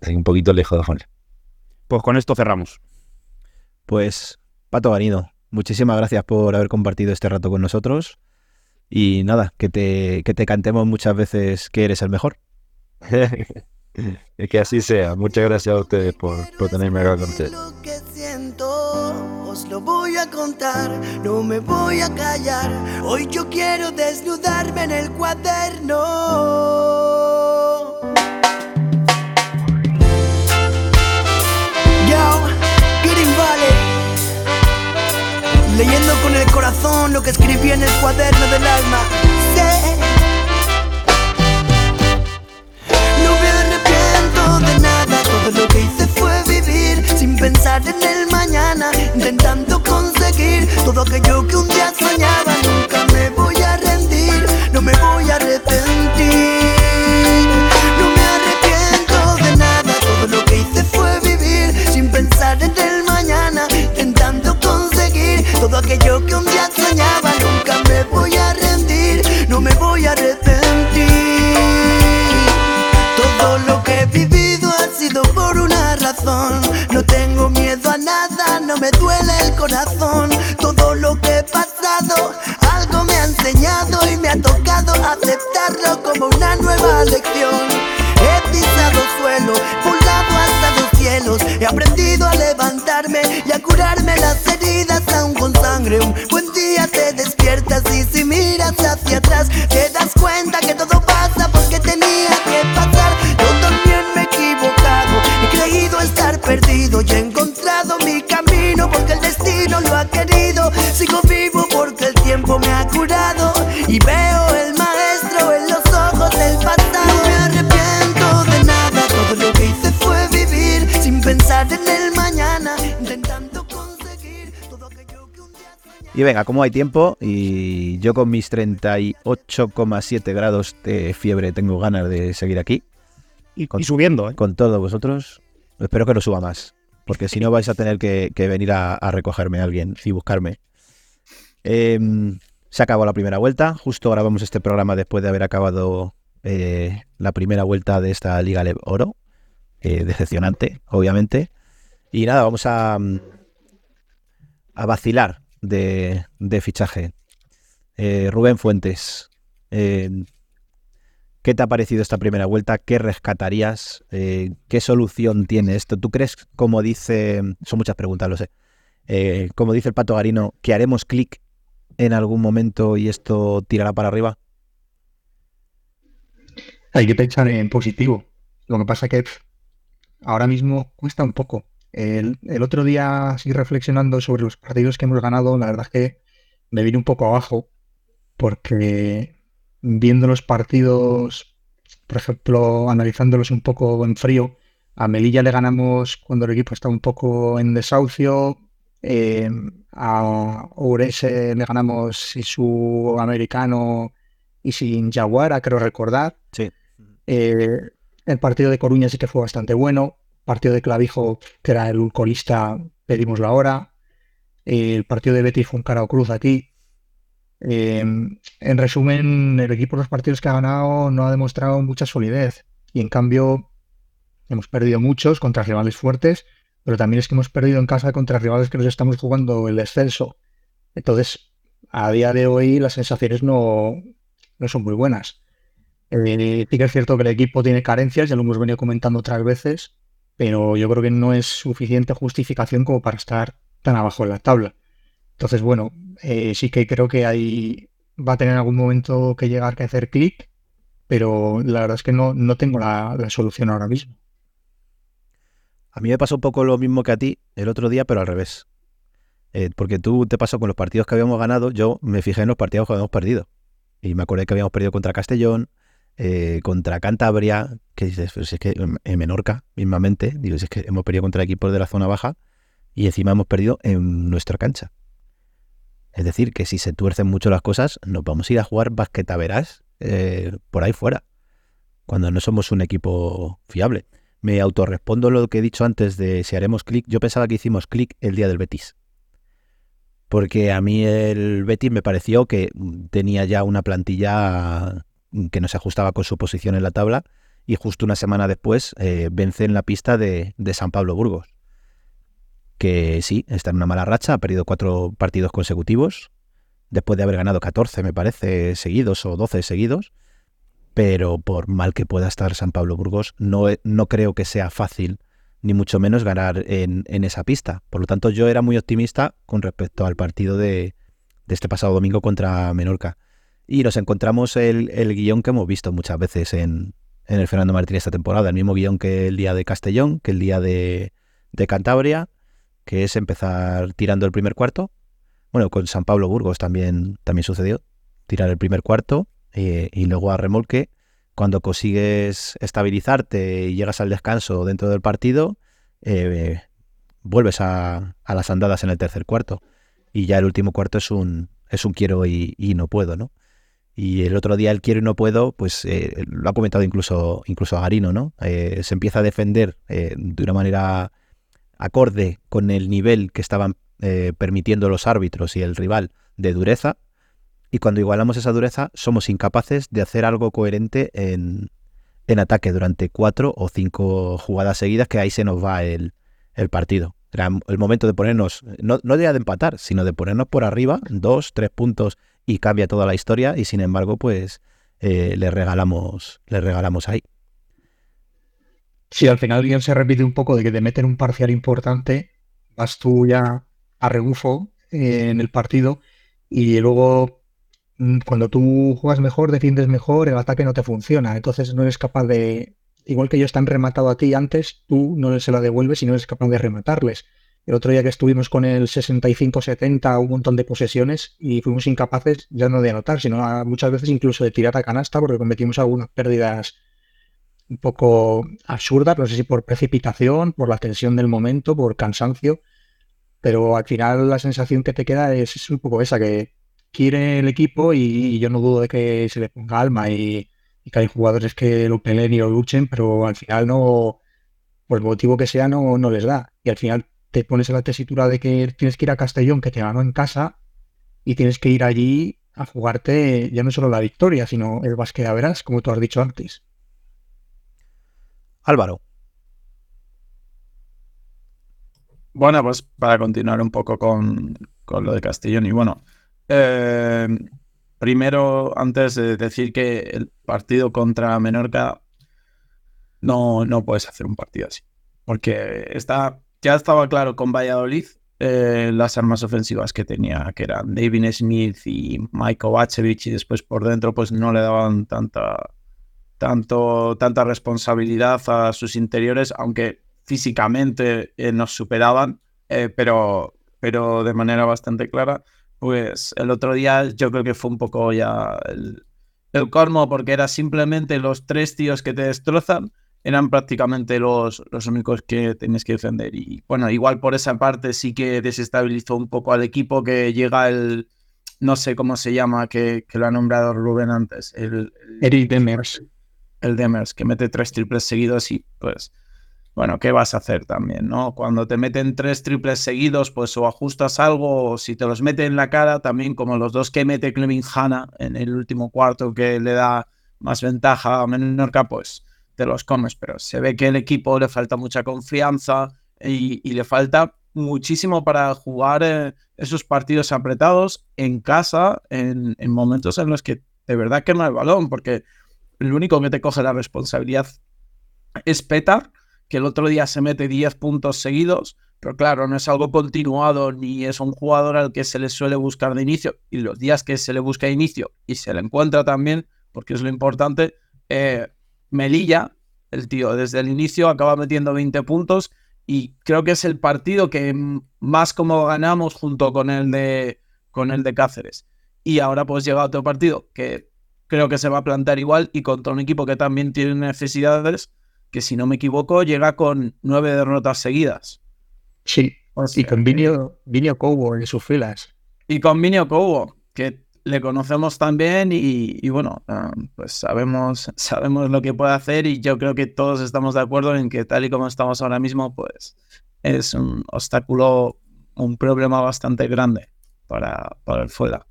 Así que un poquito lejos de Honda. Pues con esto cerramos. Pues, Pato Ganido, muchísimas gracias por haber compartido este rato con nosotros. Y nada, que te, que te cantemos muchas veces que eres el mejor. Es [LAUGHS] que así sea. Muchas gracias a ustedes por, por tenerme acá con ustedes. Lo que siento, os lo voy a contar, no me voy a callar. Hoy yo quiero desnudarme en el cuaderno. Lo que escribí en el cuaderno del alma. Sé no me arrepiento de nada, todo lo que hice fue vivir sin pensar en el mañana, intentando conseguir todo aquello que un día soñaba. Nunca Todo lo que he pasado, algo me ha enseñado y me ha tocado aceptarlo como una nueva lección. Y veo el maestro en los ojos del pasado. No me arrepiento de nada, todo lo que hice fue vivir sin pensar en el mañana, intentando conseguir todo aquello que un día soñé. Y venga, como hay tiempo y yo con mis 38,7 grados de fiebre tengo ganas de seguir aquí Y, Con- y subiendo, ¿eh? con todos vosotros. Espero que no suba más, porque si no vais a tener que, que venir a, a recogerme a alguien y buscarme. Em, se acabó la primera vuelta, justo grabamos este programa después de haber acabado eh, la primera vuelta de esta Liga Lev Oro. Eh, decepcionante, obviamente. Y nada, vamos a, mm, a vacilar de, fichaje. Eh, Rubén Fuentes, ¿qué te ha parecido esta primera vuelta? ¿Qué rescatarías? ¿Qué solución tiene esto? ¿Tú crees, como dice, son muchas preguntas, lo sé, como dice el Pato Garino, que haremos clic en algún momento y esto tirará para arriba? Hay que pensar en positivo. Lo que pasa que pf, ahora mismo cuesta un poco. El, otro día, así reflexionando sobre los partidos que hemos ganado, la verdad es que me vine un poco abajo porque viendo los partidos, por ejemplo, analizándolos un poco en frío, a Melilla le ganamos cuando el equipo estaba un poco en desahucio, eh, a Ourense le ganamos sin su americano y sin Jaguar, creo recordar. Sí. Eh, el partido de Coruña sí que fue bastante bueno. Partido de Clavijo, que era el colista, pedimos la hora. Eh, el partido de Betis fue un cara o cruz aquí. En resumen, el equipo de los partidos que ha ganado no ha demostrado mucha solidez. Y en cambio, hemos perdido muchos contra rivales fuertes, pero también es que hemos perdido en casa contra rivales que nos estamos jugando el descenso. Entonces, a día de hoy las sensaciones no, no son muy buenas. Eh, sí que es cierto que el equipo tiene carencias, ya lo hemos venido comentando otras veces, pero yo creo que no es suficiente justificación como para estar tan abajo en la tabla. Entonces, bueno, eh, sí que creo que ahí va a tener algún momento que llegar que hacer clic, pero la verdad es que no, no tengo la, la solución ahora mismo. A mí me pasó un poco lo mismo que a ti el otro día, pero al revés. Eh, porque tú te pasó con los partidos que habíamos ganado, yo me fijé en los partidos que habíamos perdido. Y me acordé que habíamos perdido contra Castellón, eh, contra Cantabria, que dices, "Pero si es que en Menorca, mismamente, digo, es que hemos perdido contra equipos de la zona baja y encima hemos perdido en nuestra cancha. Es decir, que si se tuercen mucho las cosas, nos vamos a ir a jugar basquetaveras eh, por ahí fuera, cuando no somos un equipo fiable. Me autorrespondo lo que he dicho antes de si haremos clic. Yo pensaba que hicimos clic el día del Betis. Porque a mí el Betis me pareció que mm, tenía ya una plantilla mm, que no se ajustaba con su posición en la tabla y justo una semana después eh, vence en la pista de, de San Pablo Burgos. Que sí, está en una mala racha, ha perdido cuatro partidos consecutivos, después de haber ganado 14, me parece, seguidos o 12 seguidos. Pero por mal que pueda estar San Pablo Burgos, no, no creo que sea fácil, ni mucho menos ganar en, en esa pista. Por lo tanto, yo era muy optimista con respecto al partido de, de este pasado domingo contra Menorca. Y nos encontramos el, el guion que hemos visto muchas veces en, en el Fernando Martín esta temporada, el mismo guion que el día de Castellón, que el día de, de Cantabria, que es empezar tirando el primer cuarto. Bueno, con San Pablo Burgos también, también sucedió, tirar el primer cuarto eh, y luego a remolque. Cuando consigues estabilizarte y llegas al descanso dentro del partido, eh, vuelves a, las andadas en el tercer cuarto. Y ya el último cuarto es un, es un quiero y, no puedo, ¿no? Y el otro día el quiero y no puedo, pues eh, lo ha comentado incluso, incluso Garino, ¿no? Se empieza a defender de una manera acorde con el nivel que estaban permitiendo los árbitros y el rival de dureza. Y cuando igualamos esa dureza, somos incapaces de hacer algo coherente en, en ataque durante cuatro o cinco jugadas seguidas, que ahí se nos va el, el partido. Era el momento de ponernos, no, no de empatar, sino de ponernos por arriba, dos, tres puntos y cambia toda la historia. Y sin embargo, pues eh, le regalamos, le regalamos ahí. Sí, al final bien se repite un poco de que te meten un parcial importante, vas tú ya a rebufo eh, en el partido y luego cuando tú juegas mejor, defiendes mejor, el ataque no te funciona. Entonces no eres capaz de, igual que ellos te han rematado a ti antes, tú no se la devuelves y no eres capaz de rematarles. El otro día que estuvimos con el 65-70, un montón de posesiones y fuimos incapaces ya no de anotar, sino muchas veces incluso de tirar a canasta porque cometimos algunas pérdidas un poco absurdas, no sé si por precipitación, por la tensión del momento, por cansancio, pero al final la sensación que te queda es un poco esa, que quiere el equipo y, y yo no dudo de que se le ponga alma y, y que hay jugadores que lo peleen y lo luchen, pero al final no, por el motivo que sea, no, no les da. Y al final te pones en la tesitura de que tienes que ir a Castellón, que te ganó en casa, y tienes que ir allí a jugarte ya no solo la victoria, sino el básquet a verás, como tú has dicho antes. Álvaro, Bueno, pues para continuar un poco con, con lo de Castellón. Y bueno, eh, primero, antes de decir que el partido contra Menorca no, no puedes hacer un partido así. Porque está, ya estaba claro con Valladolid eh, las armas ofensivas que tenía, que eran David Smith y Mike Kovacevic, y después por dentro pues no le daban tanta, tanto, tanta responsabilidad a sus interiores, aunque físicamente eh, nos superaban, eh, pero, pero de manera bastante clara. Pues el otro día yo creo que fue un poco ya el, el colmo, porque era simplemente los tres tíos que te destrozan, eran prácticamente los, los únicos que tenías que defender. Y bueno, igual por esa parte sí que desestabilizó un poco al equipo que llega el, no sé cómo se llama, que, que lo ha nombrado Rubén antes, el, el- Eric Demers. el Demers, que mete tres triples seguidos y pues, bueno, ¿qué vas a hacer también, no? Cuando te meten tres triples seguidos, pues o ajustas algo, o si te los mete en la cara, también como los dos que mete Clevin Hanna en el último cuarto que le da más ventaja a Menorca, pues te los comes, pero se ve que el equipo le falta mucha confianza y, y le falta muchísimo para jugar eh, esos partidos apretados en casa, en, en momentos en los que de verdad quema el balón, porque el único que te coge la responsabilidad es Petar, que el otro día se mete 10 puntos seguidos, pero claro, no es algo continuado ni es un jugador al que se le suele buscar de inicio. Y los días que se le busca de inicio y se le encuentra también, porque es lo importante, eh, Melilla, el tío, desde el inicio acaba metiendo 20 puntos y creo que es el partido que más como ganamos junto con el de, con el de Cáceres. Y ahora pues llega otro partido que creo que se va a plantear igual y contra un equipo que también tiene necesidades, que si no me equivoco llega con nueve derrotas seguidas. Sí, O y con Vinio, Vinio Cobo en sus filas. y con Minio Kobo, que le conocemos también y, y bueno, ah, pues sabemos, [LAUGHS] sabemos lo que puede hacer y yo creo que todos estamos de acuerdo en que tal y como estamos ahora mismo, pues es un obstáculo, un problema bastante grande para, para el fuera.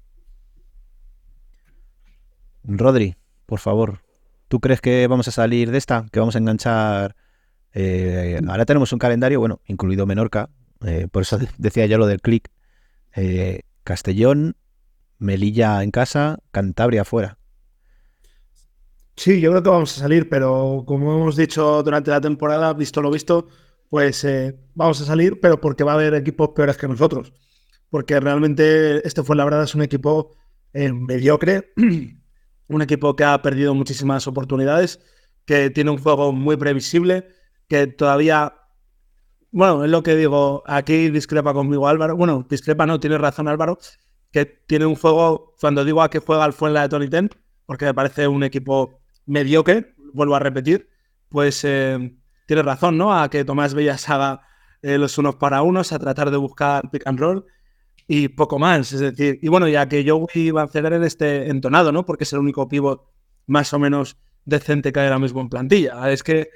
Rodri, por favor, ¿tú crees que vamos a salir de esta? Que vamos a enganchar. eh, ahora tenemos un calendario, bueno, incluido Menorca, eh, por eso [LAUGHS] decía yo lo del clic. eh, Castellón, Melilla en casa, Cantabria fuera. Sí, yo creo que vamos a salir, pero como hemos dicho durante la temporada, visto lo visto, pues vamos a salir, pero porque va a haber equipos peores que nosotros. Porque realmente este fue la verdad es un equipo mediocre, [CLEARS THROAT] un equipo que ha perdido muchísimas oportunidades, que tiene un juego muy previsible, que todavía, bueno, es lo que digo, aquí discrepa conmigo Álvaro, bueno, discrepa no, tiene razón Álvaro, que tiene un juego, cuando digo a que juega el Fuenla de Tony Ten, porque me parece un equipo mediocre, vuelvo a repetir, pues eh, tiene razón, ¿no? A que Tomás Bellas haga eh, los unos para unos, a tratar de buscar pick and roll y poco más. Es decir, y bueno, ya que yo iba a ceder en este entonado, ¿no? Porque es el único pivot más o menos decente que hay ahora mismo en plantilla. Es que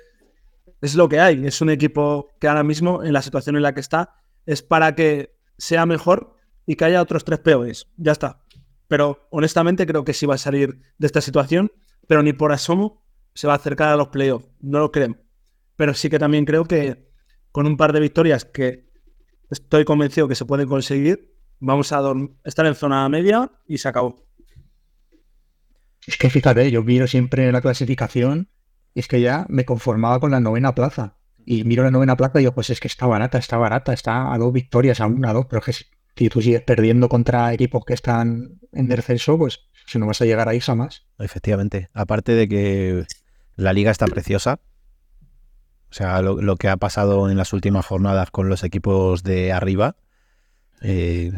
es lo que hay. Es un equipo que ahora mismo, en la situación en la que está, es para que sea mejor y que haya otros tres peores. Ya está. Pero honestamente creo que sí va a salir de esta situación, pero ni por asomo se va a acercar a los playoffs. No lo creo. Pero sí que también creo que con un par de victorias que estoy convencido que se pueden conseguir. Vamos a estar en zona media y se acabó. Es que fíjate, yo miro siempre la clasificación y es que ya me conformaba con la novena plaza. Y miro la novena plaza y digo, pues es que está barata, está barata, está a dos victorias, a una, a dos, pero es que si- si tú sigues perdiendo contra equipos que están en descenso, pues si no vas a llegar ahí jamás. Efectivamente. Aparte de que la liga está preciosa. O sea, lo, lo que ha pasado en las últimas jornadas con los equipos de arriba eh,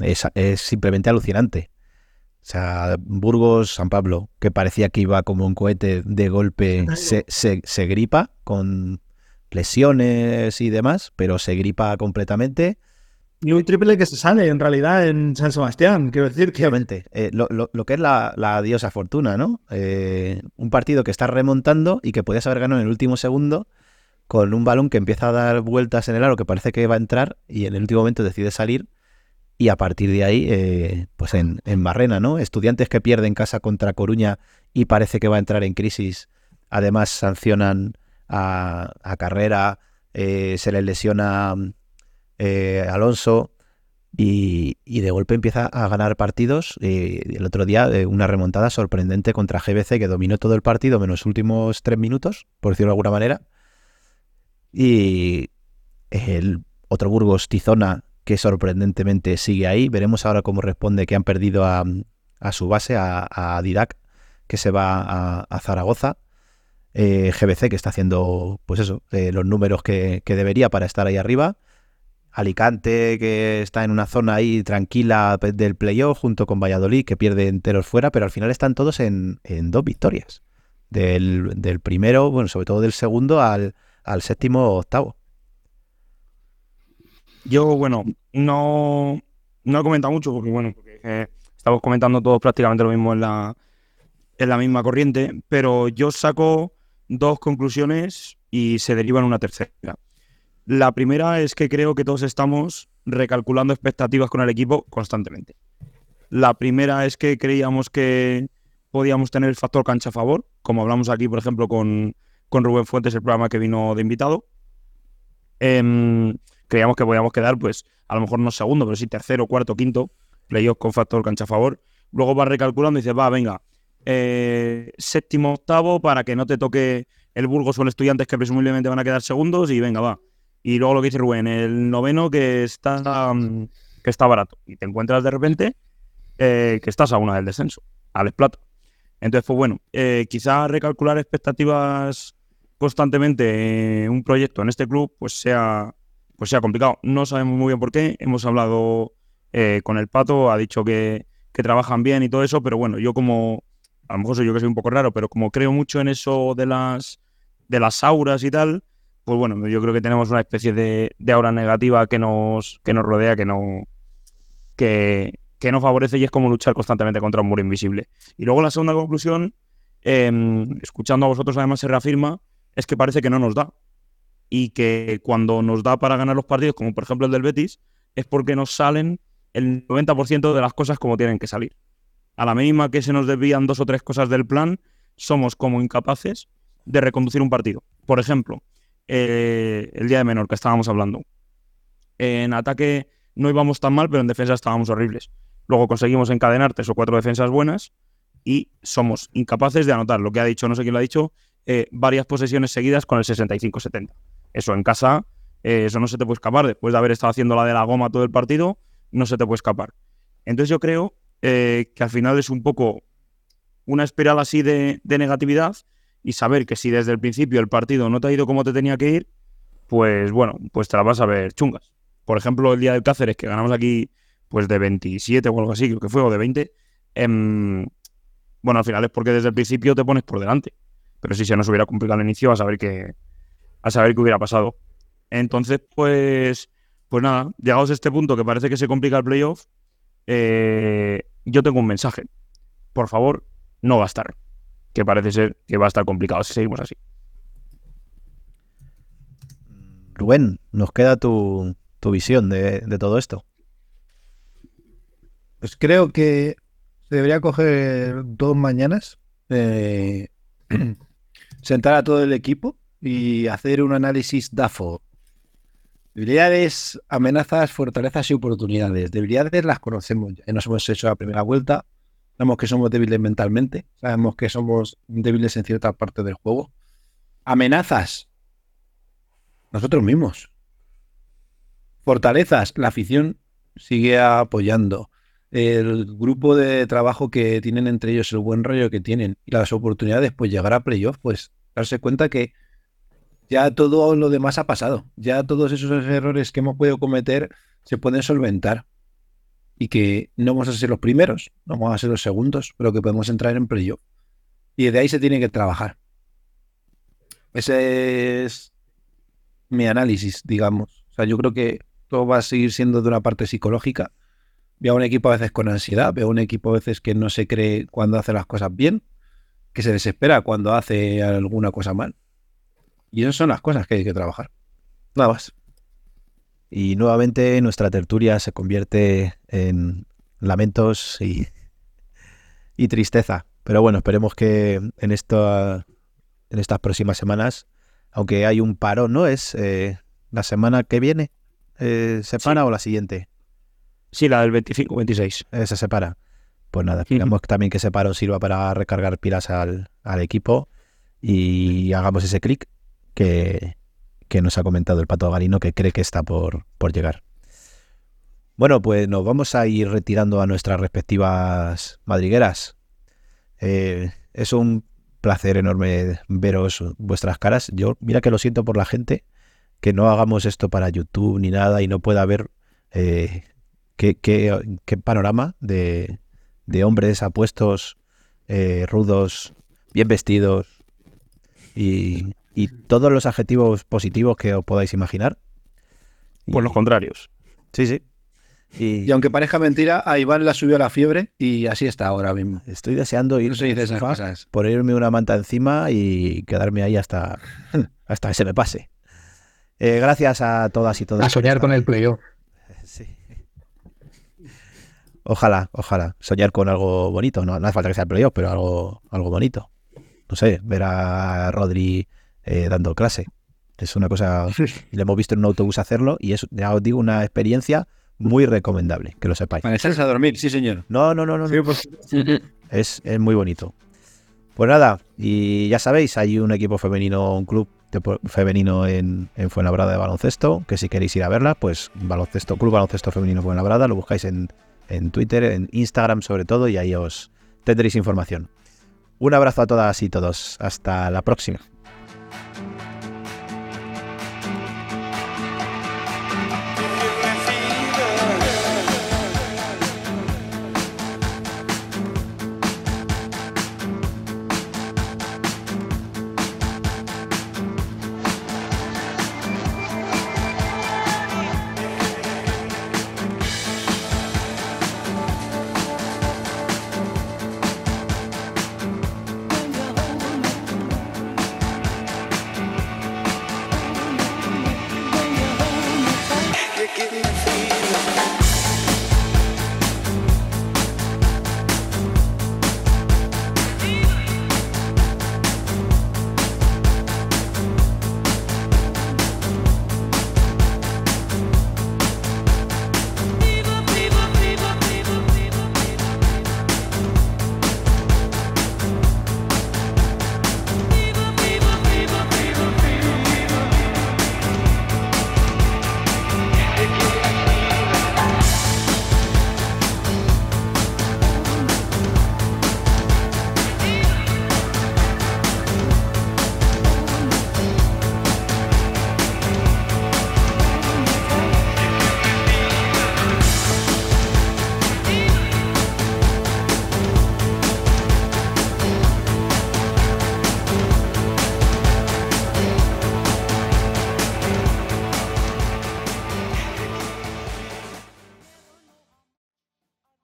es, es simplemente alucinante. O sea, Burgos, San Pablo, que parecía que iba como un cohete de golpe, se, se- se gripa con lesiones y demás, pero se gripa completamente. Y un triple que se sale en realidad en San Sebastián. Quiero decir que eh, lo, lo- lo que es la, la diosa fortuna, ¿no? Eh, un partido que estás remontando y que podías haber ganado en el último segundo con un balón que empieza a dar vueltas en el aro que parece que va a entrar y en el último momento decide salir y a partir de ahí, eh, pues en, en Barrena, ¿no? Estudiantes que pierden en casa contra Coruña y parece que va a entrar en crisis, además sancionan a, a Carrera, eh, se les lesiona eh, Alonso y, y de golpe empieza a ganar partidos. eh, el otro día eh, una remontada sorprendente contra GBC que dominó todo el partido menos los últimos tres minutos, por decirlo de alguna manera. Y el otro Burgos, Tizona, que sorprendentemente sigue ahí. Veremos ahora cómo responde que han perdido a, su base, a, a Didac, que se va a, Zaragoza. Eh, GBC, que está haciendo, pues eso, eh, los números que, que debería para estar ahí arriba. Alicante, que está en una zona ahí tranquila del playoff, junto con Valladolid, que pierde enteros fuera, pero al final están todos en, en dos victorias. Del, del primero, bueno, sobre todo del segundo al, al séptimo o octavo. Yo, bueno, no, no he comentado mucho porque, bueno, porque, eh, estamos comentando todos prácticamente lo mismo en la, en la misma corriente, pero yo saco dos conclusiones y se derivan una tercera. La primera es que creo que todos estamos recalculando expectativas con el equipo constantemente. La primera es que creíamos que podíamos tener el factor cancha a favor, como hablamos aquí, por ejemplo, con, con Rubén Fuentes, el programa que vino de invitado. Em, creíamos que podíamos quedar, pues, a lo mejor no segundo, pero sí tercero, cuarto, quinto, playoff con factor cancha a favor. Luego vas recalculando y dices, va, venga, eh, séptimo, octavo, para que no te toque el Burgos o el Estudiantes, que presumiblemente van a quedar segundos, y venga, va. Y luego lo que dice Rubén, el noveno que está, mm, que está barato. Y te encuentras de repente eh, que estás a una del descenso, al Esplata. Entonces, pues bueno, eh, quizá recalcular expectativas constantemente en un proyecto en este club, pues sea, pues sea complicado. No sabemos muy bien por qué. Hemos hablado eh, con el Pato, ha dicho que, que trabajan bien y todo eso, pero bueno, yo como, a lo mejor soy yo que soy un poco raro, pero como creo mucho en eso de las, de las auras y tal, pues bueno, yo creo que tenemos una especie de, de aura negativa que nos, que nos rodea, que no, que, que no favorece y es como luchar constantemente contra un muro invisible. Y luego la segunda conclusión, eh, escuchando a vosotros además se reafirma, es que parece que no nos da. Y que cuando nos da para ganar los partidos, como por ejemplo el del Betis, es porque nos salen el 90% de las cosas como tienen que salir. A la mínima que se nos desvían dos o tres cosas del plan, somos como incapaces de reconducir un partido. Por ejemplo, eh, el día de menor que estábamos hablando. En ataque no íbamos tan mal, pero en defensa estábamos horribles. Luego conseguimos encadenar tres o cuatro defensas buenas y somos incapaces de anotar lo que ha dicho, no sé quién lo ha dicho, eh, varias posesiones seguidas con el 65-70. Eso en casa, eh, eso no se te puede escapar. Después de haber estado haciendo la de la goma todo el partido, no se te puede escapar. Entonces yo creo eh, que al final es un poco una espiral así de, de negatividad y saber que si desde el principio el partido no te ha ido como te tenía que ir, pues bueno, pues te la vas a ver chungas. Por ejemplo, el día del Cáceres, que ganamos aquí pues de 27 o algo así, creo que fue, o de 20, em, bueno, al final es porque desde el principio te pones por delante. Pero si se nos hubiera complicado al inicio, a saber qué, a saber qué hubiera pasado. Entonces, pues, pues nada, llegados a este punto que parece que se complica el playoff, eh, yo tengo un mensaje. Por favor, no va a estar. Que parece ser que va a estar complicado si seguimos así. Rubén, nos queda tu, tu visión de, de todo esto. Pues creo que se debería coger dos mañanas, eh, [CLEARS THROAT] sentar a todo el equipo y hacer un análisis DAFO Debilidades, amenazas, fortalezas y oportunidades. Debilidades las conocemos ya. Nos hemos hecho la primera vuelta. Sabemos que somos débiles mentalmente. Sabemos que somos débiles en cierta parte del juego. Amenazas. Nosotros mismos. Fortalezas. La afición sigue apoyando. El grupo de trabajo que tienen entre ellos, el buen rollo que tienen y las oportunidades, pues llegar a playoff, pues darse cuenta que ya todo lo demás ha pasado. Ya todos esos errores que hemos podido cometer se pueden solventar. Y que no vamos a ser los primeros, no vamos a ser los segundos, pero que podemos entrar en playoff. Y de ahí se tiene que trabajar. Ese es mi análisis, digamos. O sea, yo creo que todo va a seguir siendo de una parte psicológica. Veo a un equipo a veces con ansiedad, veo a un equipo a veces que no se cree cuando hace las cosas bien, que se desespera cuando hace alguna cosa mal. Y esas son las cosas que hay que trabajar. Nada más. Y nuevamente nuestra tertulia se convierte en lamentos y, y tristeza. Pero bueno, esperemos que en, esta, en estas próximas semanas, aunque hay un paro, ¿no? Es eh, la semana que viene, eh, ¿se para o la siguiente? Sí, la del 25-26. Eh, se separa. Pues nada, esperamos también que ese paro sirva para recargar pilas al, al equipo y hagamos ese clic que, que nos ha comentado el Pato Garino que cree que está por, por llegar. Bueno, pues nos vamos a ir retirando a nuestras respectivas madrigueras. Eh, es un placer enorme veros vuestras caras. Yo, mira que lo siento por la gente, que no hagamos esto para YouTube ni nada y no pueda ver eh, qué, qué, qué, panorama de, de hombres apuestos, eh, rudos, bien vestidos y, y todos los adjetivos positivos que os podáis imaginar. Pues los contrarios. Sí, sí. Y, y, aunque parezca mentira, a Iván la subió la fiebre y así está ahora mismo. Estoy deseando ir no esas cosas. ponerme una manta encima y quedarme ahí hasta, [LAUGHS] hasta que se me pase. Eh, gracias a todas y todos. A soñar con el playoff. [LAUGHS] Sí. Ojalá, ojalá. Soñar con algo bonito. No, no hace falta que sea el playoff, pero algo, algo bonito. No sé, ver a Rodri eh, dando clase. Es una cosa, [LAUGHS] le hemos visto en un autobús hacerlo y es, ya os digo, una experiencia muy recomendable, que lo sepáis. Para echarse a dormir, sí señor. No, no, no, no. Sí, pues... [LAUGHS] es, es, muy bonito. Pues nada, y ya sabéis, hay un equipo femenino, un club femenino en, en, Fuenlabrada de baloncesto, que si queréis ir a verla, pues baloncesto, Club Baloncesto Femenino Fuenlabrada, lo buscáis en, en Twitter, en Instagram sobre todo, y ahí os tendréis información. Un abrazo a todas y todos. Hasta la próxima.